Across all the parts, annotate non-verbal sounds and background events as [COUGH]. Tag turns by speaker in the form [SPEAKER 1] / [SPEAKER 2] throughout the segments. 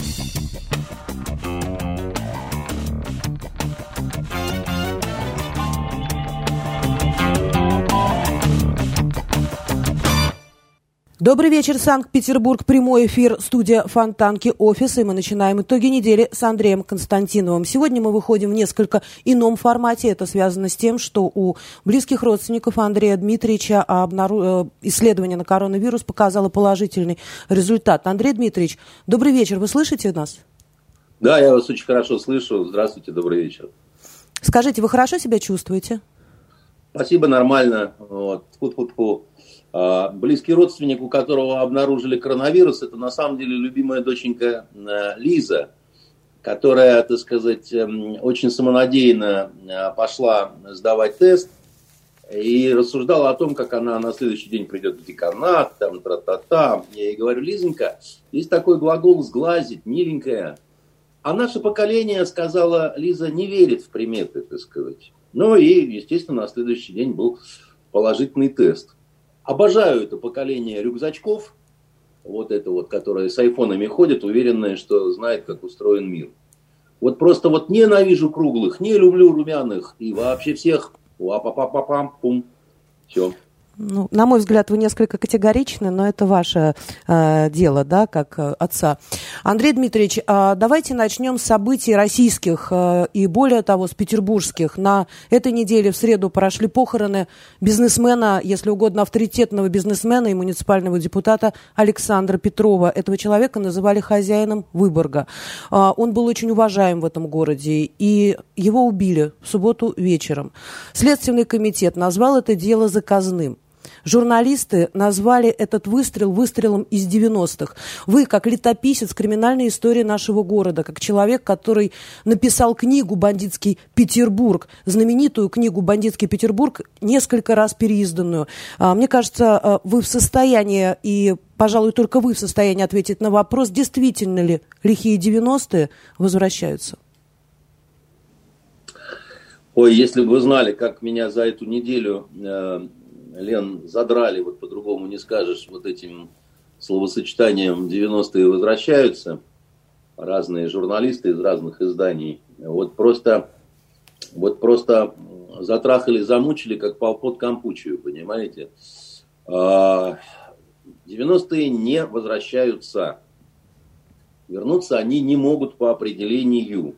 [SPEAKER 1] んたんたんたんたん。Добрый вечер, Санкт-Петербург. Прямой эфир, студия Фонтанки, офис. И мы начинаем итоги недели с Андреем Константиновым. Сегодня мы выходим в несколько ином формате. Это связано с тем, что у близких родственников Андрея Дмитриевича обнару... Э, исследование на коронавирус показало положительный результат. Андрей Дмитриевич, добрый вечер. Вы слышите нас?
[SPEAKER 2] Да, я вас очень хорошо слышу. Здравствуйте, добрый вечер.
[SPEAKER 1] Скажите, вы хорошо себя чувствуете?
[SPEAKER 2] Спасибо, нормально. Вот. Фу-фу-фу. А, близкий родственник, у которого обнаружили коронавирус, это на самом деле любимая доченька э, Лиза, которая, так сказать, эм, очень самонадеянно э, пошла сдавать тест и рассуждала о том, как она на следующий день придет в деканат, там, тра-та-та. Я ей говорю, Лизонька, есть такой глагол «сглазить», миленькая. А наше поколение, сказала Лиза, не верит в приметы, так сказать. Ну и, естественно, на следующий день был положительный тест. Обожаю это поколение рюкзачков, вот это вот, которое с айфонами ходят, уверенное, что знает, как устроен мир. Вот просто вот ненавижу круглых, не люблю румяных и вообще всех. Ва-па-па-па-пам-пум. Все.
[SPEAKER 1] Ну, на мой взгляд, вы несколько категоричны, но это ваше э, дело, да, как э, отца. Андрей Дмитриевич, э, давайте начнем с событий российских э, и, более того, с петербургских. На этой неделе в среду прошли похороны бизнесмена, если угодно, авторитетного бизнесмена и муниципального депутата Александра Петрова. Этого человека называли хозяином Выборга. Э, он был очень уважаем в этом городе, и его убили в субботу вечером. Следственный комитет назвал это дело заказным. Журналисты назвали этот выстрел выстрелом из 90-х. Вы, как летописец криминальной истории нашего города, как человек, который написал книгу «Бандитский Петербург», знаменитую книгу «Бандитский Петербург», несколько раз переизданную. А, мне кажется, а, вы в состоянии и пожалуй, только вы в состоянии ответить на вопрос, действительно ли лихие 90-е возвращаются?
[SPEAKER 2] Ой, если бы вы знали, как меня за эту неделю э, Лен, задрали, вот по-другому не скажешь, вот этим словосочетанием 90-е возвращаются, разные журналисты из разных изданий. Вот просто, вот просто затрахали, замучили, как полпот Кампучию, понимаете? 90-е а, не возвращаются. Вернуться они не могут по определению.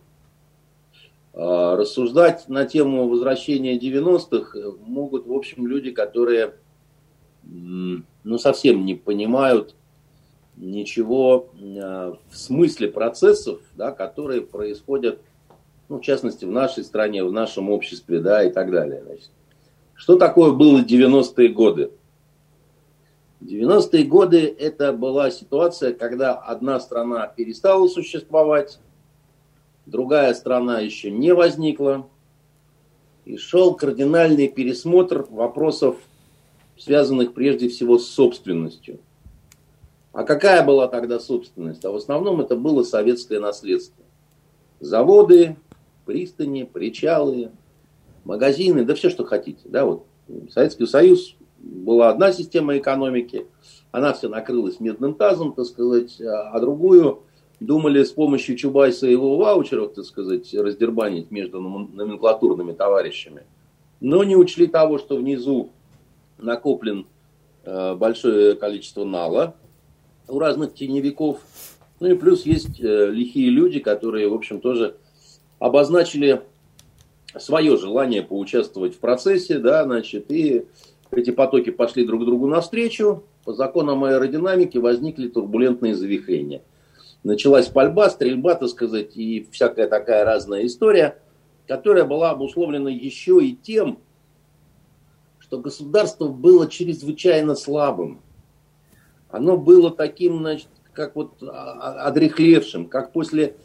[SPEAKER 2] А, рассуждать на тему возвращения 90-х могут, в общем, люди, которые ну, совсем не понимают ничего а, в смысле процессов, да, которые происходят, ну, в частности, в нашей стране, в нашем обществе, да, и так далее. Значит, что такое было 90-е годы? 90-е годы это была ситуация, когда одна страна перестала существовать, другая страна еще не возникла. И шел кардинальный пересмотр вопросов, связанных прежде всего с собственностью. А какая была тогда собственность? А в основном это было советское наследство. Заводы, пристани, причалы, магазины, да все, что хотите. Да, вот Советский Союз была одна система экономики, она все накрылась медным тазом, так сказать, а другую думали с помощью Чубайса и его ваучеров, так сказать, раздербанить между номенклатурными товарищами. Но не учли того, что внизу накоплен э, большое количество нала у разных теневиков. Ну и плюс есть э, лихие люди, которые, в общем, тоже обозначили свое желание поучаствовать в процессе, да, значит, и эти потоки пошли друг другу навстречу. По законам аэродинамики возникли турбулентные завихрения началась пальба, стрельба, так сказать, и всякая такая разная история, которая была обусловлена еще и тем, что государство было чрезвычайно слабым. Оно было таким, значит, как вот одрехлевшим, как после,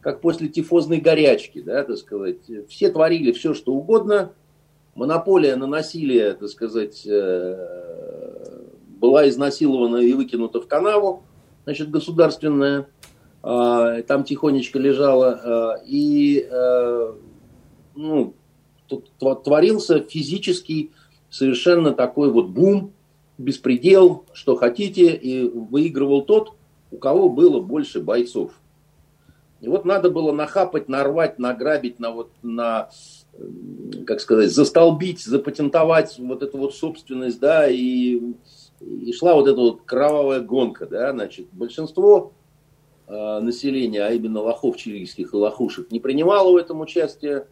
[SPEAKER 2] как после тифозной горячки, да, так сказать. Все творили все, что угодно. Монополия на насилие, так сказать, э, была изнасилована и выкинута в канаву, значит, государственная. А, там тихонечко лежала, а, и э, ну, творился физический совершенно такой вот бум, беспредел, что хотите, и выигрывал тот, у кого было больше бойцов. И вот надо было нахапать, нарвать, награбить, на вот, на, как сказать, застолбить, запатентовать вот эту вот собственность, да, и, и шла вот эта вот кровавая гонка, да, значит, большинство населения, а именно лохов чилийских и лохушек, не принимало в этом участие,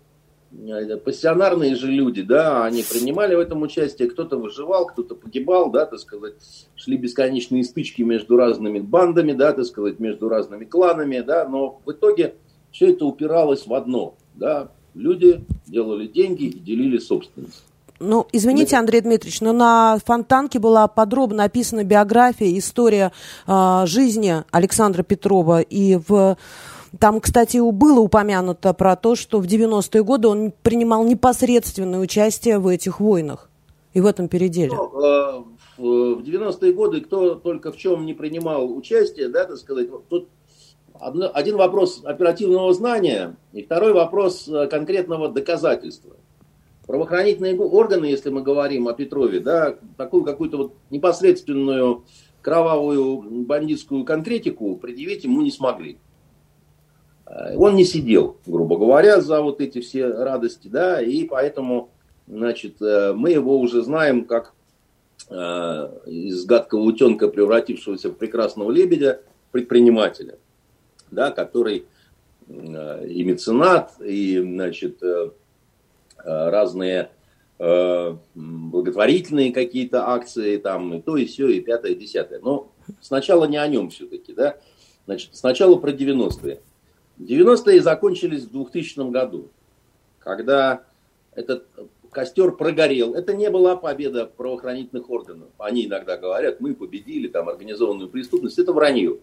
[SPEAKER 2] Э, пассионарные же люди, да, они принимали в этом участие, кто-то выживал, кто-то погибал, да, так сказать, шли бесконечные стычки между разными бандами, да, так сказать, между разными кланами, да, но в итоге все это упиралось в одно, да, люди делали деньги и делили собственность.
[SPEAKER 1] Ну, извините, Андрей Дмитриевич, но на Фонтанке была подробно описана биография, история э, жизни Александра Петрова. И в там, кстати, было упомянуто про то, что в 90-е годы он принимал непосредственное участие в этих войнах и в этом переделе. Ну,
[SPEAKER 2] э, в 90-е годы кто только в чем не принимал участие, да, так сказать, тут один вопрос оперативного знания и второй вопрос э, конкретного доказательства. Правоохранительные органы, если мы говорим о Петрове, да, такую какую-то вот непосредственную кровавую бандитскую конкретику предъявить ему не смогли. Э, он не сидел, грубо говоря, за вот эти все радости, да, и поэтому, значит, э, мы его уже знаем как э, из гадкого утенка, превратившегося в прекрасного лебедя, предпринимателя, да, который и меценат, и, значит, разные благотворительные какие-то акции, там, и то, и все, и пятое, и десятое. Но сначала не о нем все-таки, да. Значит, сначала про 90-е. 90-е закончились в 2000 году, когда этот костер прогорел. Это не была победа правоохранительных органов. Они иногда говорят, мы победили там организованную преступность. Это вранье.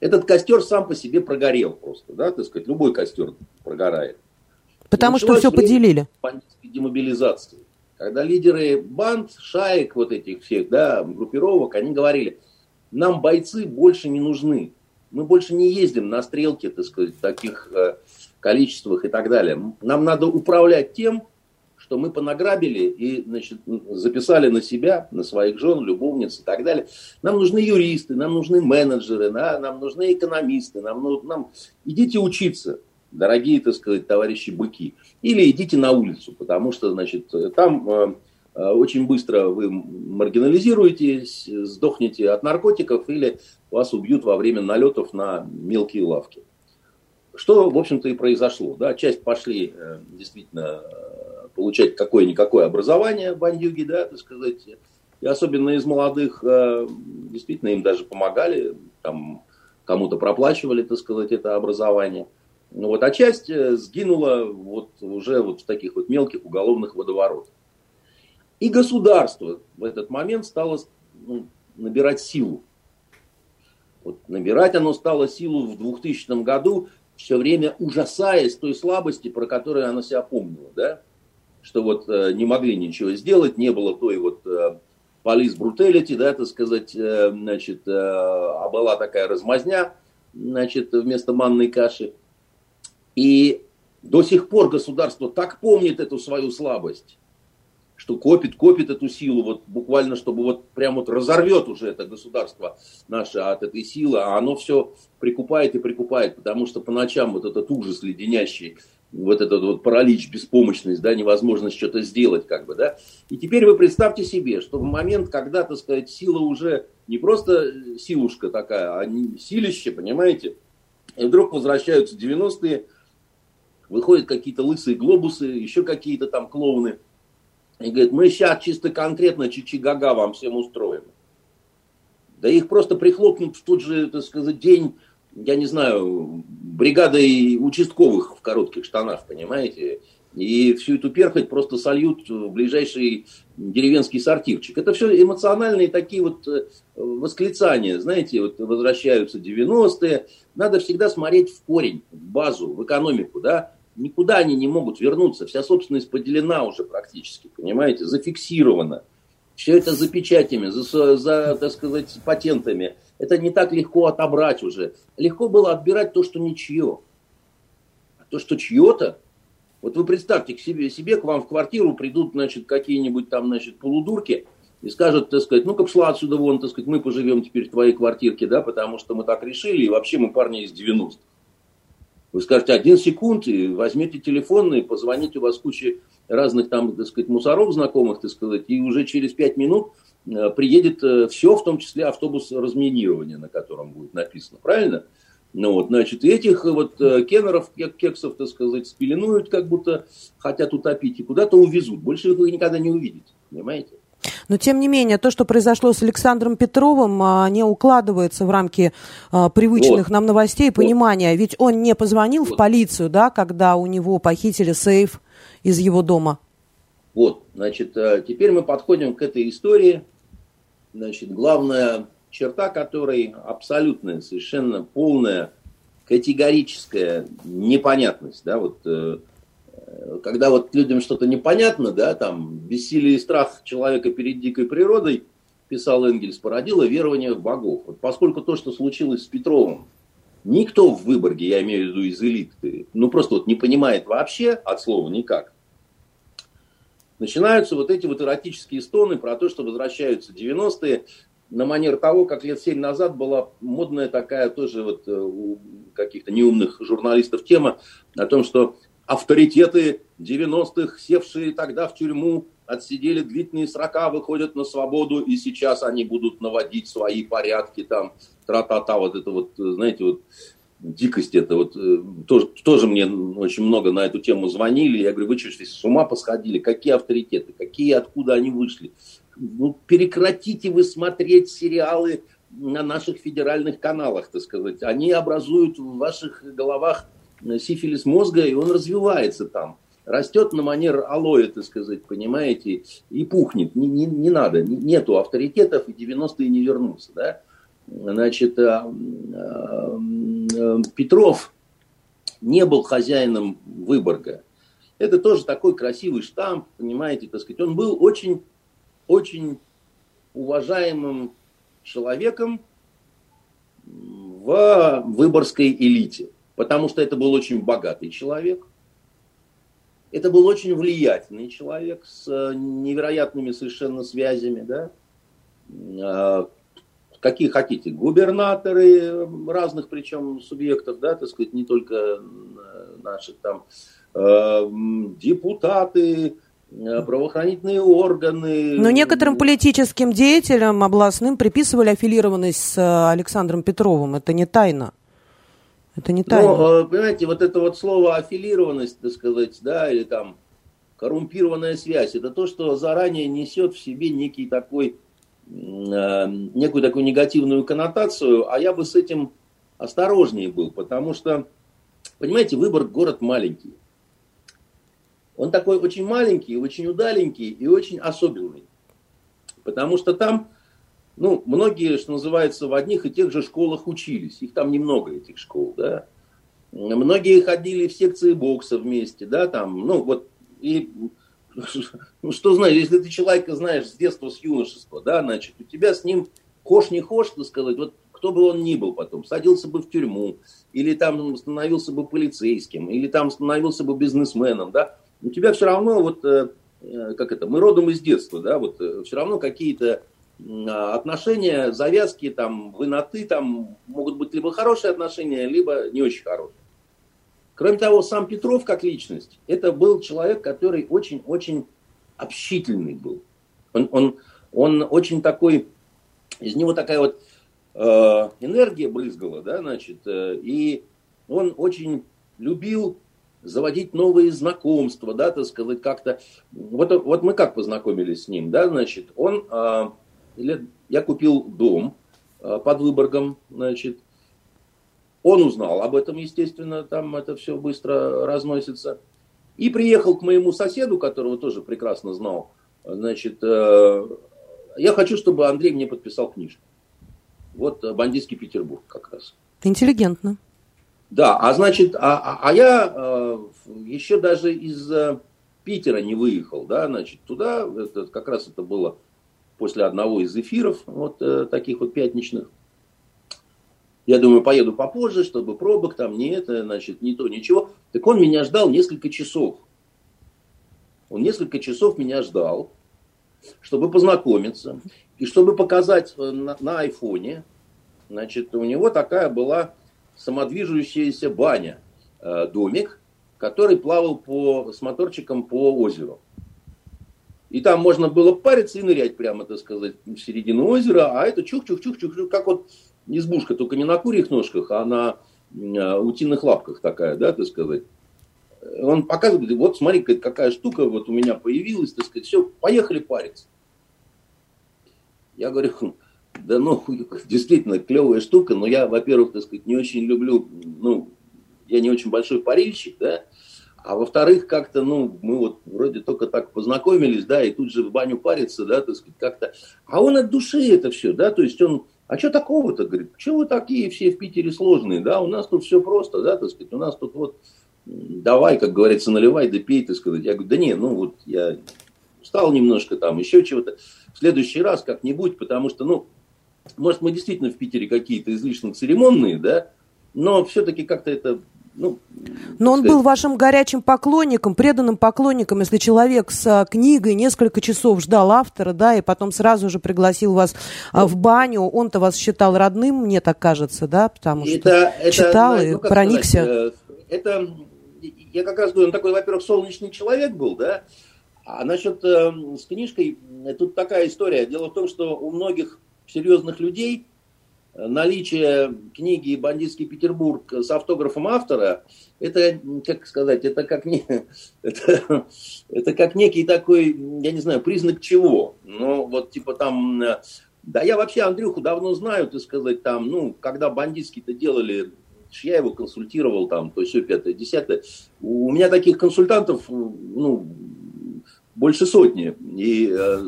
[SPEAKER 2] Этот костер сам по себе прогорел просто, да, так сказать, любой костер прогорает.
[SPEAKER 1] Потому что все поделили.
[SPEAKER 2] Бандитской демобилизации. Когда лидеры банд, шаек вот этих всех, да, группировок, они говорили, нам бойцы больше не нужны. Мы больше не ездим на стрелки, так сказать, в таких э, количествах и так далее. Нам надо управлять тем, что мы понаграбили и значит, записали на себя, на своих жен, любовниц и так далее. Нам нужны юристы, нам нужны менеджеры, да, нам нужны экономисты, нам, ну, нам... идите учиться, дорогие, так сказать, товарищи быки. Или идите на улицу, потому что, значит, там э, э очень быстро вы маргинализируетесь, сдохнете от наркотиков или вас убьют во время налетов на мелкие лавки. Что, в общем-то, и произошло. Да? Часть пошли э, действительно получать какое-никакое образование бандюги, да, так сказать. И особенно из молодых, действительно, им даже помогали, там, кому-то проплачивали, так сказать, это образование. Ну, вот, а часть сгинула вот уже вот в таких вот мелких уголовных водоворотах. И государство в этот момент стало ну, набирать силу. Вот набирать оно стало силу в 2000 году, все время ужасаясь той слабости, про которую оно себя помнило, да? Что вот э, не могли ничего сделать, не было той вот э, полис да, так сказать, э, значит, э, а была такая размазня, значит, вместо манной каши. И до сих пор государство так помнит эту свою слабость, что копит, копит эту силу, вот буквально, чтобы вот прям вот разорвет уже это государство наше от этой силы, а оно все прикупает и прикупает, потому что по ночам вот этот ужас леденящий, вот этот вот паралич, беспомощность, да, невозможность что-то сделать, как бы, да. И теперь вы представьте себе, что в момент, когда, так сказать, сила уже не просто силушка такая, а силище, понимаете, и вдруг возвращаются 90-е, выходят какие-то лысые глобусы, еще какие-то там клоуны – и говорит, мы сейчас чисто конкретно чичи-гага вам всем устроим. Да их просто прихлопнут в тот же, так сказать, день, я не знаю, бригадой участковых в коротких штанах, понимаете? И всю эту перхоть просто сольют в ближайший деревенский сортирчик. Это все эмоциональные такие вот э, восклицания, знаете, вот возвращаются 90-е. Надо всегда смотреть в корень, в базу, в экономику, да никуда они не могут вернуться. Вся собственность поделена уже практически, понимаете, зафиксирована. Все это за печатями, за, за, так сказать, патентами. Это не так легко отобрать уже. Легко было отбирать то, что ничье. А то, что чье-то, вот вы представьте к себе, себе, к вам в квартиру придут, значит, какие-нибудь там, значит, полудурки и скажут, так сказать, ну-ка пошла отсюда вон, так сказать, мы поживем теперь в твоей квартирке, да, потому что мы так решили, и вообще мы парни из 90-х. Вы скажете, один секунд, и возьмите телефон и позвоните, у вас куча разных там, так сказать, мусоров знакомых, так сказать, и уже через пять минут э, приедет э, все, в том числе автобус разминирования, на котором будет написано, правильно? Ну вот, значит, этих вот э, кеннеров, кексов, так сказать, спеленуют, как будто хотят утопить, и куда-то увезут. Больше вы никогда не увидите, понимаете?
[SPEAKER 1] Но, тем не менее, то, что произошло с Александром Петровым, а, не укладывается в рамки а, привычных вот. нам новостей, понимания. Вот. Ведь он не позвонил вот. в полицию, да, когда у него похитили сейф из его дома.
[SPEAKER 2] Вот, значит, э, теперь мы подходим к этой истории. Значит, главная черта которой абсолютная, совершенно полная, категорическая непонятность. Да, вот, э, когда вот людям что-то непонятно, да, там, бессилие и страх человека перед дикой природой, писал Энгельс, породило верование в богов. Вот поскольку то, что случилось с Петровым, никто в Выборге, я имею в виду из элиты, ну просто вот не понимает вообще от слова никак, начинаются вот эти вот эротические стоны про то, что возвращаются 90-е, на манер того, как лет семь назад была модная такая тоже вот э, у каких-то неумных журналистов тема о том, что авторитеты 90-х, севшие тогда в тюрьму, отсидели длительные срока, выходят на свободу, и сейчас они будут наводить свои порядки, там, тра-та-та, вот это вот, знаете, вот дикость это вот, э, тоже, тоже мне очень много на эту тему звонили, я говорю, вы что, с ума посходили, какие авторитеты, какие, откуда они вышли, ну, прекратите вы смотреть сериалы на наших федеральных каналах, так сказать. Они образуют в ваших головах сифилис мозга, и он развивается там. Растет на манер алоэ, так сказать, понимаете, и пухнет. Не, не, не надо, нету авторитетов, и 90-е не вернутся. Да? Значит, а, а, а, Петров не был хозяином Выборга. Это тоже такой красивый штамп, понимаете, так сказать. Он был очень очень уважаемым человеком в выборской элите, потому что это был очень богатый человек, это был очень влиятельный человек с невероятными совершенно связями, да, а, какие хотите, губернаторы разных причем субъектов, да, так сказать, не только наших там, депутаты, Э, правоохранительные органы.
[SPEAKER 1] Но некоторым политическим деятелям областным приписывали аффилированность с э, Александром Петровым. Это не тайна. Это не тайна.
[SPEAKER 2] Ну, э, понимаете, вот это вот слово аффилированность, так сказать, да, или там коррумпированная связь, это то, что заранее несет в себе некий такой, некую такую негативную коннотацию, а я бы с этим осторожнее был, потому что, понимаете, выбор город маленький. Он такой очень маленький, очень удаленький и очень особенный. Потому что там, ну, многие, что называется, в одних и тех же школах учились. Их там немного, этих школ, да. Многие ходили в секции бокса вместе, да, там, ну, вот, и ну, что знаешь, если ты человека знаешь с детства, с юношества, да, значит, у тебя с ним хошь не хошь, так сказать, вот кто бы он ни был потом, садился бы в тюрьму, или там становился бы полицейским, или там становился бы бизнесменом, да, у тебя все равно вот, э, э, как это, мы родом из детства, да, вот э, все равно какие-то отношения, завязки, там, вы на ты, там могут быть либо хорошие отношения, либо не очень хорошие. Кроме того, сам Петров как личность, это был человек, который очень-очень общительный был. Он, он, он очень такой, из него такая вот э, энергия брызгала, да, значит, э, и он очень любил заводить новые знакомства, да, так сказать, как-то. Вот, вот мы как познакомились с ним, да, значит, он, а, я купил дом а, под Выборгом, значит, он узнал об этом, естественно, там это все быстро разносится. И приехал к моему соседу, которого тоже прекрасно знал, значит, э, я хочу, чтобы Андрей мне подписал книжку. Вот «Бандитский Петербург» как раз.
[SPEAKER 1] Интеллигентно.
[SPEAKER 2] Да, а значит, а, а, а я э, еще даже из э, Питера не выехал, да, значит, туда, это, как раз это было после одного из эфиров, вот э, таких вот пятничных. Я думаю, поеду попозже, чтобы пробок там не это, значит, не то, ничего. Так он меня ждал несколько часов. Он несколько часов меня ждал, чтобы познакомиться. И чтобы показать э, на, на айфоне, значит, у него такая была самодвижущаяся баня. э, домик, который плавал по, с моторчиком по озеру. И там можно было париться и нырять прямо, так сказать, в середину озера, а это чух-чух-чух-чух, как вот избушка, только не на курьих ножках, а на э, утиных лапках такая, да, так сказать. Он показывает, вот смотри, какая штука вот у меня появилась, так сказать, все, поехали париться. Я говорю, хм, да ну, [LAUGHS] действительно клевая штука, но я, во-первых, так сказать, не очень люблю, ну, я не очень большой парильщик, да, а во-вторых, как-то, ну, мы вот вроде только так познакомились, да, и тут же в баню париться, да, так сказать, как-то. А он от души это все, да, то есть он, а что такого-то, говорит, что вы такие все в Питере сложные, да, у нас тут все просто, да, так сказать, у нас тут вот, давай, как говорится, наливай, да пей, так сказать. Я говорю, да не, ну вот я устал немножко там, еще чего-то. В следующий раз как-нибудь, потому что, ну, может, мы действительно в Питере какие-то излишне церемонные, да, но все-таки как-то это ну,
[SPEAKER 1] Но он был вашим горячим поклонником, преданным поклонником, если человек с а, книгой несколько часов ждал автора, да, и потом сразу же пригласил вас а, в баню, он-то вас считал родным, мне так кажется, да, потому что это, читал это, ну, и проникся. Сказать,
[SPEAKER 2] э, это, я как раз говорю, он такой, во-первых, солнечный человек был, да, а насчет э, с книжкой, тут такая история. Дело в том, что у многих серьезных людей наличие книги «Бандитский Петербург» с автографом автора, это, как сказать, это как, не, [LAUGHS] это, это как некий такой, я не знаю, признак чего. Ну, вот типа там, да я вообще Андрюху давно знаю, ты сказать, там, ну, когда бандитский-то делали я его консультировал там, то все пятое, десятое. У меня таких консультантов, ну, больше сотни. И э,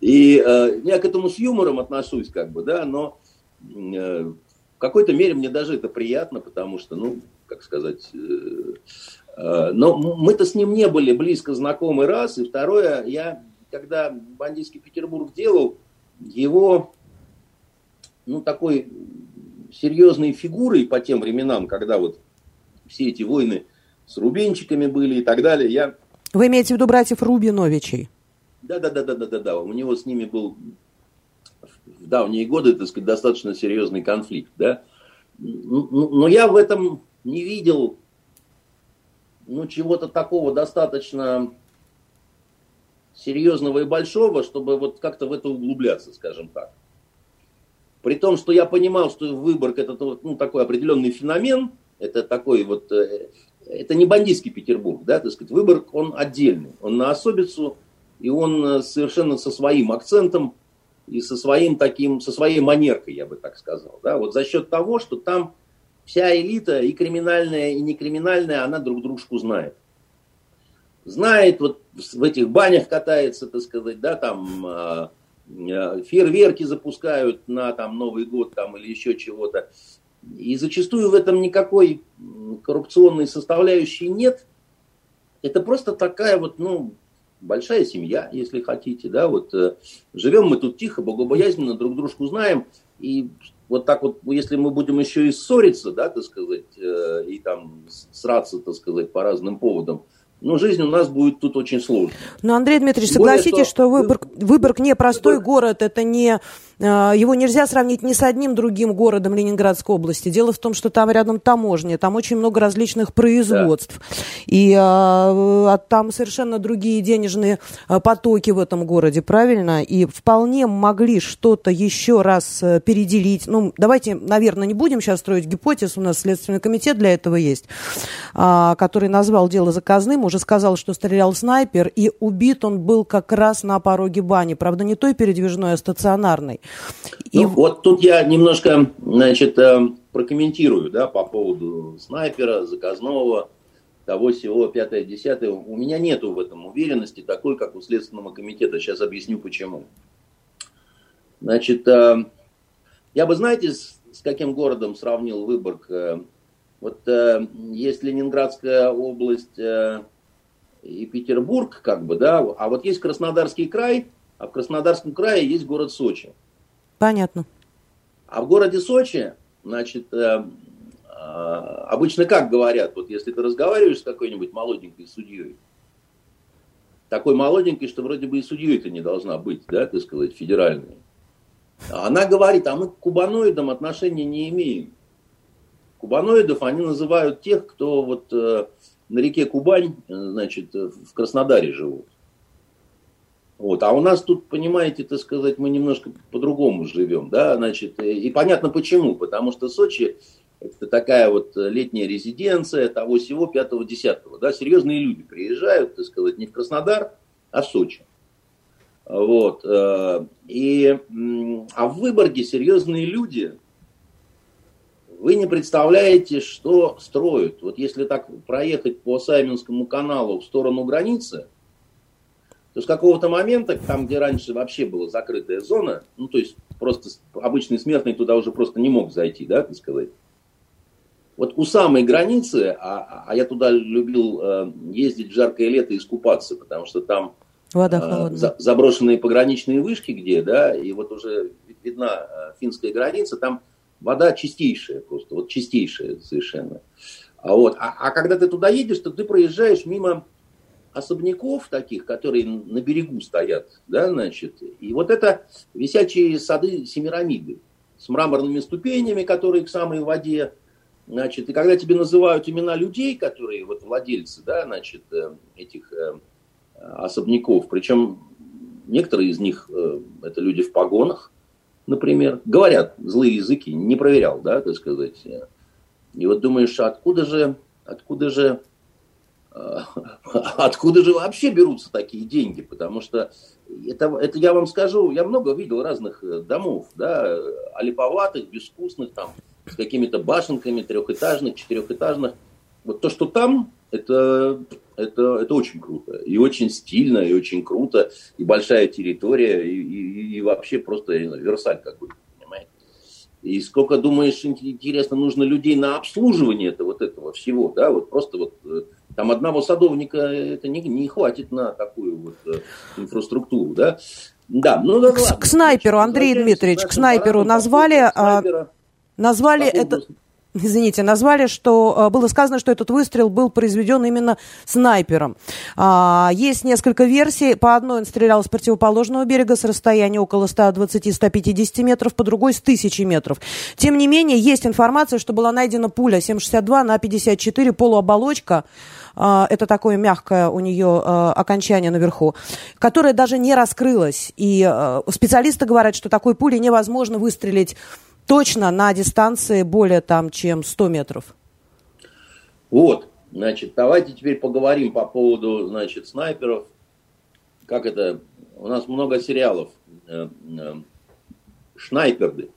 [SPEAKER 2] И э, я к этому с юмором отношусь, как бы, да, но э, в какой-то мере мне даже это приятно, потому что, ну, как сказать, э, э, но мы-то с ним не были близко знакомы раз, и второе, я, когда бандитский Петербург делал, его, ну, такой серьезной фигурой по тем временам, когда вот все эти войны с рубинчиками были и так далее, я...
[SPEAKER 1] Вы имеете в виду братьев Рубиновичей?
[SPEAKER 2] Да, да, да, да, да, да, да. У него с ними был в давние годы, так сказать, достаточно серьезный конфликт, да. Но я в этом не видел, ну, чего-то такого достаточно серьезного и большого, чтобы вот как-то в это углубляться, скажем так. При том, что я понимал, что Выборг это ну, такой определенный феномен, это такой вот, э, это не бандитский Петербург, да, так сказать, Выборг, он отдельный, он на особицу и он э, совершенно со своим акцентом и со своим таким, со своей манеркой, я бы так сказал. Да? Вот за счет того, что там вся элита, и криминальная, и некриминальная, она друг дружку знает. Знает, вот в этих банях катается, так сказать, да, там э, э, фейерверки запускают на там Новый год там или еще чего-то. И зачастую в этом никакой коррупционной составляющей нет. Это просто такая вот, ну, большая семья, если хотите, да, вот э, живем мы тут тихо, богобоязненно, друг дружку знаем, и вот так вот, если мы будем еще и ссориться, да, так сказать, э, и там сраться, так сказать, по разным поводам, но жизнь у нас будет тут очень сложной.
[SPEAKER 1] Но, Андрей Дмитриевич, согласитесь, Более, что, что Выборг, Выборг не простой Выборг... город, это не его нельзя сравнить ни с одним другим городом Ленинградской области. Дело в том, что там рядом таможня, там очень много различных производств. Да. И а, там совершенно другие денежные а, потоки в этом городе, правильно? И вполне могли что-то еще раз переделить. Ну, давайте, наверное, не будем сейчас строить гипотез, у нас Следственный комитет для этого есть, а, который назвал дело заказным, уже сказал, что стрелял снайпер, и убит он был как раз на пороге бани. Правда, не той передвижной, а стационарной.
[SPEAKER 2] И... Ну, вот тут я немножко, значит, э, прокомментирую, да, по поводу снайпера, заказного, того всего, пятое, десятое. У меня нету в этом уверенности такой, как у Следственного комитета. Сейчас объясню, почему. Значит, э, я бы, знаете, с, с каким городом сравнил Выборг? Э, вот есть Ленинградская область и Петербург, как бы, да, а вот есть Краснодарский край, а в Краснодарском крае есть город Сочи.
[SPEAKER 1] Понятно.
[SPEAKER 2] А в городе Сочи, значит, э, э, обычно как говорят, вот если ты разговариваешь с какой-нибудь молоденькой судьей, такой молоденькой, что вроде бы и судьей-то не должна быть, да, так сказать, федеральной. Она говорит, а мы к кубаноидам отношения не имеем. Кубаноидов они называют тех, кто вот э, на реке Кубань, э, значит, в Краснодаре живут. Вот. А у нас тут, понимаете, так сказать, мы немножко по-другому живем, да, значит, и понятно почему, потому что Сочи это такая вот летняя резиденция того всего пятого десятого, да, серьезные люди приезжают, так сказать, не в Краснодар, а в Сочи. Вот. Э, и, а в Выборге серьезные люди, вы не представляете, что строят. Вот если так проехать по Сайминскому каналу в сторону границы, то с какого-то момента, там, где раньше вообще была закрытая зона, ну, то есть просто обычный смертный туда уже просто не мог зайти, да, так сказать. Вот у самой границы, а, а я туда любил э, ездить в жаркое лето и искупаться, потому что там Вода э, холодная. заброшенные пограничные вышки, где, да, и вот уже видна э, финская граница, там вода чистейшая просто, вот чистейшая совершенно. А, вот, а, а когда ты туда едешь, то ты проезжаешь мимо особняков таких, которые на берегу стоят, да, значит, и вот это висячие сады Семирамиды с мраморными ступенями, которые к самой воде, значит, и когда тебе называют имена людей, которые вот владельцы, да, значит, э, этих особняков, причем некоторые из них э, это люди в погонах, например, говорят злые языки, не проверял, да, так сказать. И вот думаешь, откуда же, откуда же, э, откуда же вообще берутся такие деньги? Потому что это, это я вам скажу, я много видел разных э, домов, да, олиповатых, безвкусных, там, с какими-то башенками трехэтажных, четырехэтажных. Вот то, что там, это это, это очень круто. И очень стильно, и очень круто. И большая территория, и, и, и вообще просто знаю, Версаль какой-то? И сколько, думаешь, интересно, нужно людей на обслуживание вот этого всего, да? Вот просто вот э, там одного садовника это не, не хватит на такую вот э, инфраструктуру, да?
[SPEAKER 1] Да, ну да, к, ладно. К снайперу, Андрей Дмитриевич, к снайперу назвали, а, назвали это... [LAUGHS] Извините, назвали, что э, было сказано, что этот выстрел был произведен именно снайпером. А, есть несколько версий. По одной он стрелял с противоположного берега с расстояния около 120-150 метров, по другой с 1000 метров. Тем не менее, есть информация, что была найдена пуля 7,62 на 54 полуоболочка. А, это такое мягкое у нее э, окончание наверху, которое даже не раскрылось. И э, специалисты говорят, что такой пулей невозможно выстрелить точно на дистанции более там, чем 100 метров.
[SPEAKER 2] Вот, значит, давайте теперь поговорим по поводу, значит, снайперов. Как это, у нас много сериалов, э, шнайперды,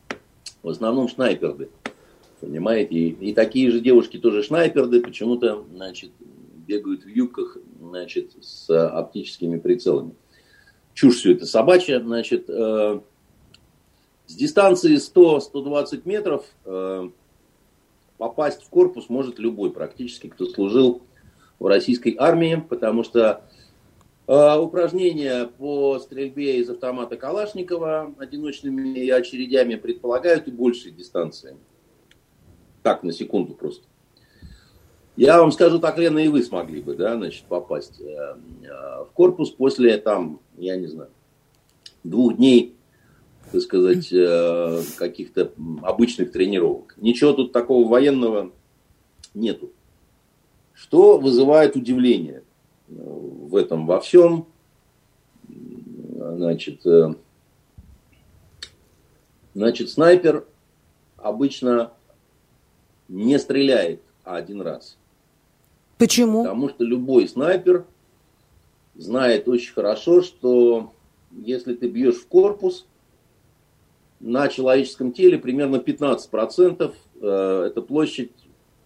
[SPEAKER 2] в основном шнайперды, понимаете, и, и такие же девушки тоже шнайперды, почему-то, значит, бегают в юбках, значит, с оптическими прицелами. Чушь все это собачья, значит, э, с дистанции 100-120 метров э, попасть в корпус может любой практически, кто служил в российской армии, потому что э, упражнения по стрельбе из автомата Калашникова одиночными очередями предполагают и большие дистанции. Так, на секунду просто. Я вам скажу, так, Лена, и вы смогли бы, да, значит, попасть э, э, в корпус после, там, я не знаю, двух дней так сказать, э, каких-то обычных тренировок. Ничего тут такого военного нету. Что вызывает удивление в этом во всем? Значит, значит, снайпер обычно не стреляет один раз.
[SPEAKER 1] Почему?
[SPEAKER 2] Потому что любой снайпер знает очень хорошо, что если ты бьешь в корпус, на человеческом теле примерно 15% э, это площадь,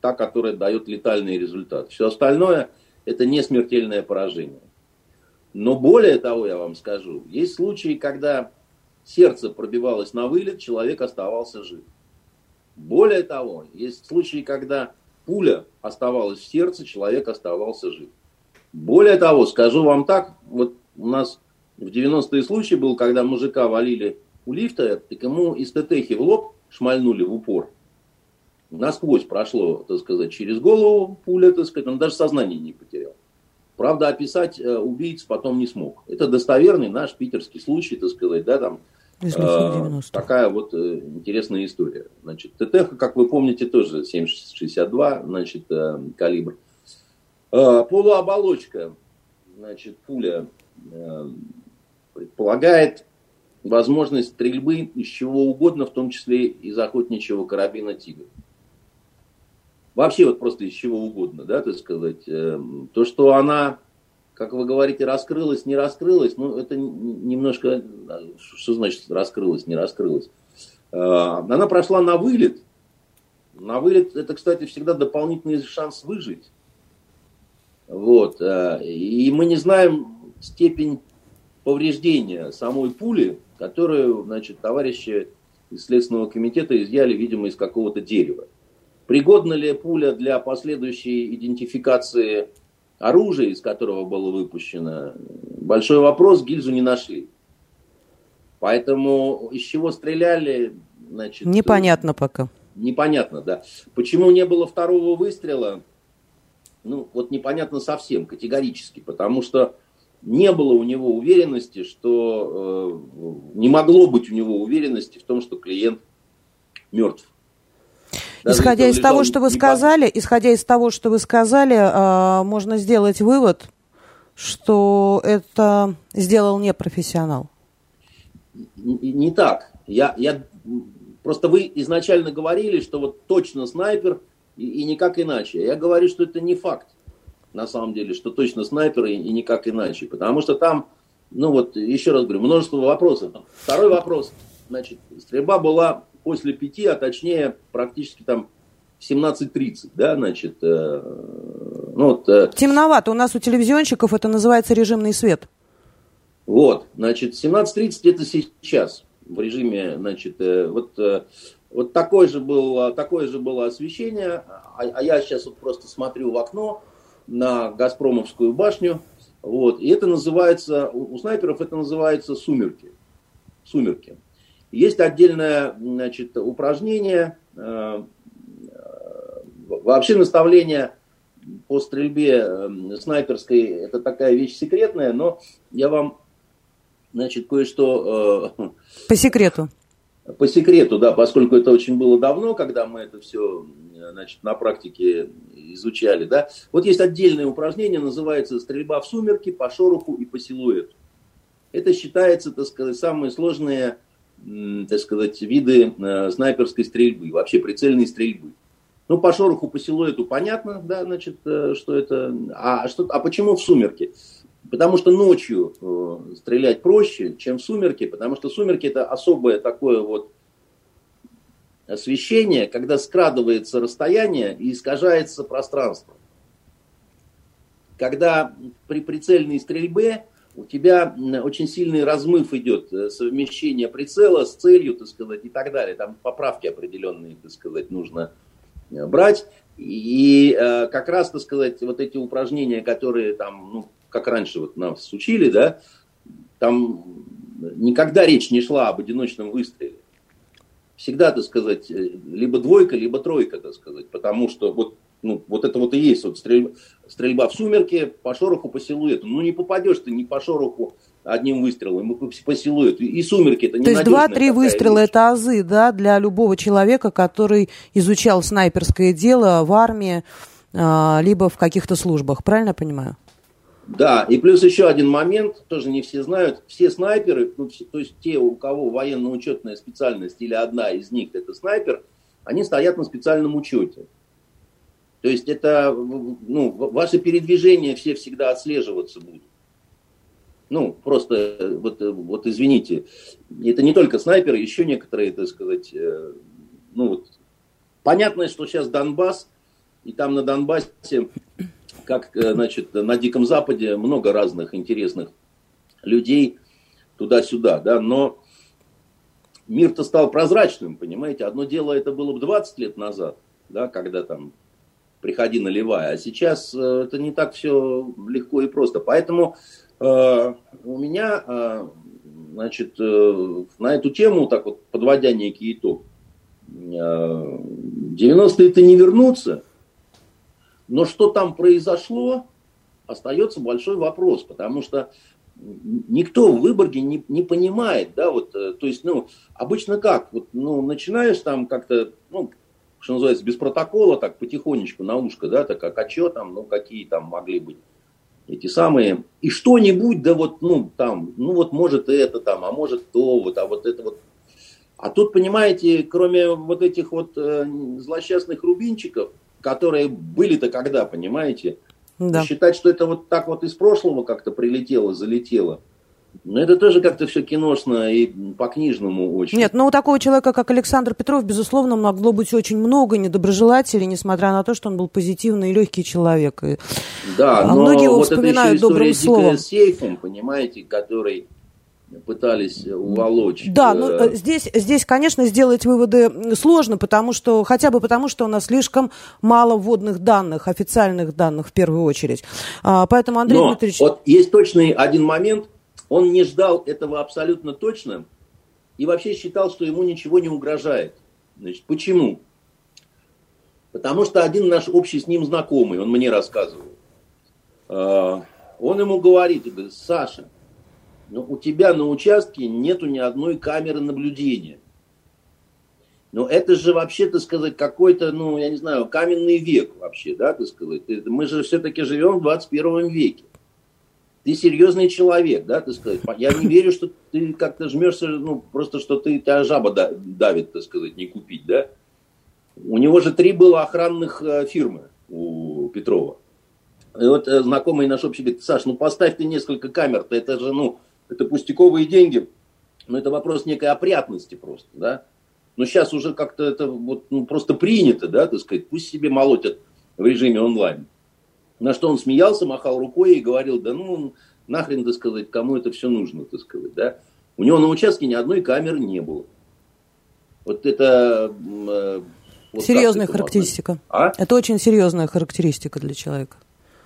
[SPEAKER 2] та, которая дает летальный результат. Все остальное это не смертельное поражение. Но более того, я вам скажу, есть случаи, когда сердце пробивалось на вылет, человек оставался жив. Более того, есть случаи, когда пуля оставалась в сердце, человек оставался жив. Более того, скажу вам так, вот у нас в 90-е случаи был, когда мужика валили у лифта, так ему из ТТХи в лоб шмальнули в упор. Насквозь прошло, так сказать, через голову пуля, так сказать, он даже сознание не потерял. Правда, описать э, убийц потом не смог. Это достоверный наш питерский случай, так сказать, да, там Э, такая вот э, интересная история. Значит, ТТХ, как вы помните, тоже 7,62, значит, э, калибр. Э, полуоболочка, значит, пуля э, предполагает возможность стрельбы из чего угодно, в том числе из охотничьего карабина «Тигр». Вообще вот просто из чего угодно, да, так сказать. Э, то, что она как вы говорите, раскрылась, не раскрылась, ну, это немножко, что значит раскрылась, не раскрылась. А, она прошла на вылет. На вылет это, кстати, всегда дополнительный шанс выжить. Вот. А, и мы не знаем степень повреждения самой пули, которую, значит, товарищи из Следственного комитета изъяли, видимо, из какого-то дерева. Пригодна ли пуля для последующей идентификации оружие, из которого было выпущено, большой вопрос, гильзу не нашли. Поэтому из чего стреляли, значит...
[SPEAKER 1] Непонятно пока.
[SPEAKER 2] Непонятно, да. Почему не было второго выстрела, ну, вот непонятно совсем, категорически, потому что не было у него уверенности, что э, не могло быть у него уверенности в том, что клиент мертв.
[SPEAKER 1] Исходя из того, что вы сказали, исходя из того, что вы сказали, э, можно сделать вывод, что это сделал не профессионал.
[SPEAKER 2] Не, не так. Я, я просто вы изначально говорили, что вот точно снайпер и, и никак иначе. Я говорю, что это не факт на самом деле, что точно снайпер и, и никак иначе, потому что там, ну вот еще раз говорю, множество вопросов. Второй вопрос, значит, стрельба была после пяти, а точнее практически там 17.30, да, значит, э,
[SPEAKER 1] ну вот... Э, Темновато, у нас у телевизионщиков это называется режимный свет.
[SPEAKER 2] Вот, значит, 17.30 это сейчас в режиме, значит, э, вот, э, вот такое же было, такое же было освещение, а, а я сейчас вот просто смотрю в окно на Газпромовскую башню, вот, и это называется, у, у снайперов это называется сумерки, сумерки. Есть отдельное значит, упражнение, э, вообще наставление по стрельбе э, снайперской, это такая вещь секретная, но я вам, значит, кое-что...
[SPEAKER 1] Э, по секрету.
[SPEAKER 2] По секрету, да, поскольку это очень было давно, когда мы это все, значит, на практике изучали, да. Вот есть отдельное упражнение, называется «Стрельба в сумерки по шороху и по силуэту». Это считается, так сказать, самые сложные так сказать, виды э, снайперской стрельбы, вообще прицельной стрельбы. Ну, по шороху, по силуэту понятно, да, значит, э, что это. А, что, а почему в сумерки? Потому что ночью э, стрелять проще, чем в сумерки, потому что сумерки это особое такое вот освещение, когда скрадывается расстояние и искажается пространство. Когда при прицельной стрельбе у тебя очень сильный размыв идет, э, совмещение прицела с целью, так сказать, и так далее. Там поправки определенные, так сказать, нужно э, брать. И э, как раз, так сказать, вот эти упражнения, которые там, ну, как раньше вот нас учили, да, там никогда речь не шла об одиночном выстреле. Всегда, так сказать, либо двойка, либо тройка, так сказать, потому что вот ну, вот это вот и есть вот стрельба, стрельба в сумерке по шороху, по силуэту. Ну, не попадешь ты ни по шороху одним выстрелом, и по силуэту. И сумерки это не
[SPEAKER 1] То есть два-три выстрела вещь. это азы, да, для любого человека, который изучал снайперское дело в армии, а, либо в каких-то службах. Правильно я понимаю?
[SPEAKER 2] Да, и плюс еще один момент, тоже не все знают, все снайперы, ну, то есть те, у кого военно-учетная специальность или одна из них это снайпер, они стоят на специальном учете. То есть это, ну, ваши передвижения все всегда отслеживаться будут. Ну, просто, вот, вот извините, это не только снайперы, еще некоторые, так сказать, э, ну вот, понятно, что сейчас Донбасс, и там на Донбассе, как, э, значит, на Диком Западе много разных интересных людей туда-сюда, да, но мир-то стал прозрачным, понимаете, одно дело это было бы 20 лет назад, да, когда там приходи наливай. А сейчас э, это не так все легко и просто. Поэтому э, у меня, э, значит, э, на эту тему, так вот, подводя некий итог, э, 90-е это не вернуться, но что там произошло, остается большой вопрос, потому что никто в Выборге не, не понимает, да, вот, э, то есть, ну, обычно как, вот, ну, начинаешь там как-то, ну, что называется, без протокола, так потихонечку на ушко, да, так, а, а что там, ну, какие там могли быть эти самые, и что-нибудь, да вот, ну, там, ну, вот, может это там, а может то, вот, а вот это вот. А тут, понимаете, кроме вот этих вот э, злосчастных рубинчиков, которые были-то когда, понимаете, да. считать, что это вот так вот из прошлого как-то прилетело, залетело – но это тоже как-то все киношно и по-книжному очень.
[SPEAKER 1] Нет, но у такого человека, как Александр Петров, безусловно, могло быть очень много недоброжелателей, несмотря на то, что он был позитивный и легкий человек.
[SPEAKER 2] Да, а но многие его вот вспоминают это добрым словом. с сейфом, понимаете, который пытались уволочь.
[SPEAKER 1] Да, но э, здесь, здесь, конечно, сделать выводы сложно, потому что, хотя бы потому, что у нас слишком мало вводных данных, официальных данных в первую очередь. А, поэтому, Андрей но Дмитриевич...
[SPEAKER 2] Вот есть точный один момент – он не ждал этого абсолютно точно и вообще считал, что ему ничего не угрожает. Значит, почему? Потому что один наш общий с ним знакомый, он мне рассказывал, а, он ему говорит, говорит Саша, ну, у тебя на участке нету ни одной камеры наблюдения. Но это же вообще, так сказать, какой-то, ну, я не знаю, каменный век вообще, да, так сказать. Мы же все-таки живем в 21 веке ты серьезный человек, да, ты сказать. Я не верю, что ты как-то жмешься, ну, просто что ты, тебя жаба давит, так сказать, не купить, да. У него же три было охранных э, фирмы у Петрова. И вот э, знакомый наш общий говорит, Саш, ну поставь ты несколько камер, -то, это же, ну, это пустяковые деньги, но это вопрос некой опрятности просто, да. Но сейчас уже как-то это вот, ну, просто принято, да, так сказать, пусть себе молотят в режиме онлайн. На что он смеялся, махал рукой и говорил, да ну нахрен, так сказать, кому это все нужно, так сказать, да. У него на участке ни одной камеры не было. Вот это...
[SPEAKER 1] Э, вот серьезная это характеристика. А? Это очень серьезная характеристика для человека.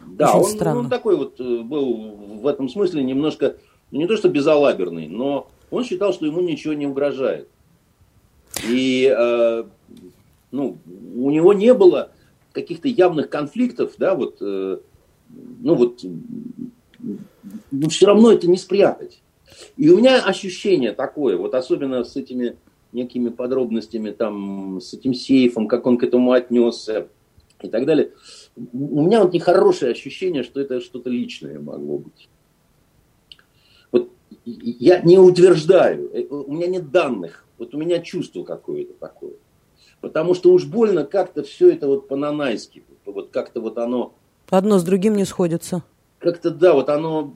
[SPEAKER 2] Да, очень он, странно. он такой вот э, был в этом смысле немножко, ну, не то что безалаберный, но он считал, что ему ничего не угрожает. И э, ну, у него не было каких-то явных конфликтов, да, вот, э, ну вот, ну все равно это не спрятать. И у меня ощущение такое, вот особенно с этими некими подробностями, там, с этим сейфом, как он к этому отнесся и так далее. У меня вот нехорошее ощущение, что это что-то личное могло быть. Вот я не утверждаю, э, у меня нет данных, вот у меня чувство какое-то такое. Потому что уж больно как-то все это вот по-нанайски. Вот как-то вот оно...
[SPEAKER 1] Одно с другим не сходится.
[SPEAKER 2] Как-то, да, вот оно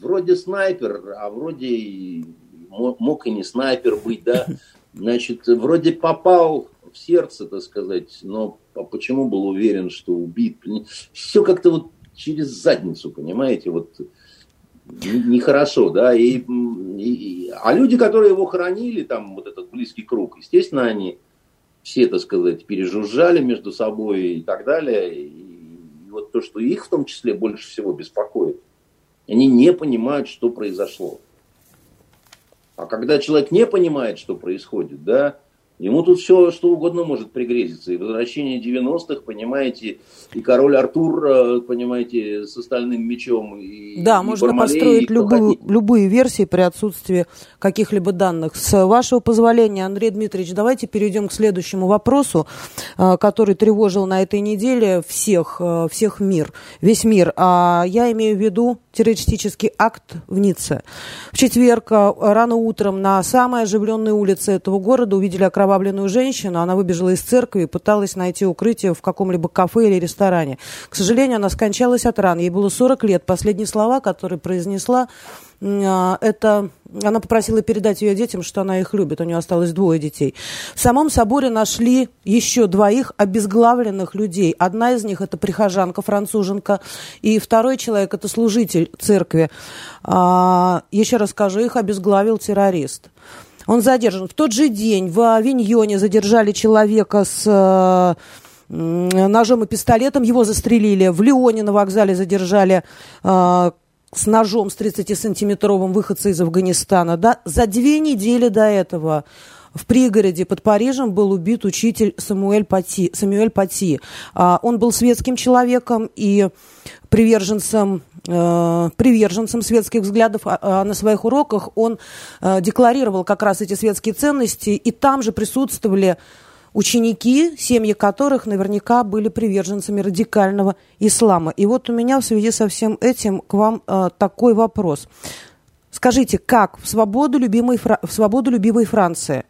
[SPEAKER 2] вроде снайпер, а вроде мог и не снайпер быть, да. [LAUGHS] Значит, вроде попал в сердце, так сказать, но почему был уверен, что убит? Все как-то вот через задницу, понимаете, вот нехорошо, да, и, и, а люди, которые его хоронили, там, вот этот близкий круг, естественно, они все, так сказать, пережужжали между собой и так далее. И вот то, что их в том числе больше всего беспокоит, они не понимают, что произошло. А когда человек не понимает, что происходит, да, Ему тут все, что угодно может пригрезиться. И возвращение 90-х, понимаете, и король Артур, э, понимаете, с остальным мечом. И,
[SPEAKER 1] да,
[SPEAKER 2] и
[SPEAKER 1] можно Бармалей, построить любую, любые версии при отсутствии каких-либо данных. С вашего позволения, Андрей Дмитриевич, давайте перейдем к следующему вопросу, э, который тревожил на этой неделе всех, э, всех мир, весь мир. А я имею в виду террористический акт в Ницце. В четверг рано утром на самой оживленной улице этого города увидели окровавленные окровавленную женщину. Она выбежала из церкви и пыталась найти укрытие в каком-либо кафе или ресторане. К сожалению, она скончалась от ран. Ей было 40 лет. Последние слова, которые произнесла, а, это она попросила передать ее детям, что она их любит. У нее осталось двое детей. В самом соборе нашли еще двоих обезглавленных людей. Одна из них это прихожанка, француженка, и второй человек это служитель церкви. А, еще раз скажу, их обезглавил террорист. Он задержан. В тот же день в Авиньоне задержали человека с э, ножом и пистолетом. Его застрелили. В Лионе на вокзале задержали э, с ножом с 30-сантиметровым выходца из Афганистана. Да? За две недели до этого в пригороде под Парижем был убит учитель Самуэль Пати. Самуэль Пати. А, он был светским человеком и приверженцем э, приверженцем светских взглядов, а, а на своих уроках он э, декларировал как раз эти светские ценности, и там же присутствовали ученики, семьи которых наверняка были приверженцами радикального ислама. И вот у меня в связи со всем этим к вам э, такой вопрос. Скажите, как в свободу любимой, в свободу любимой Франции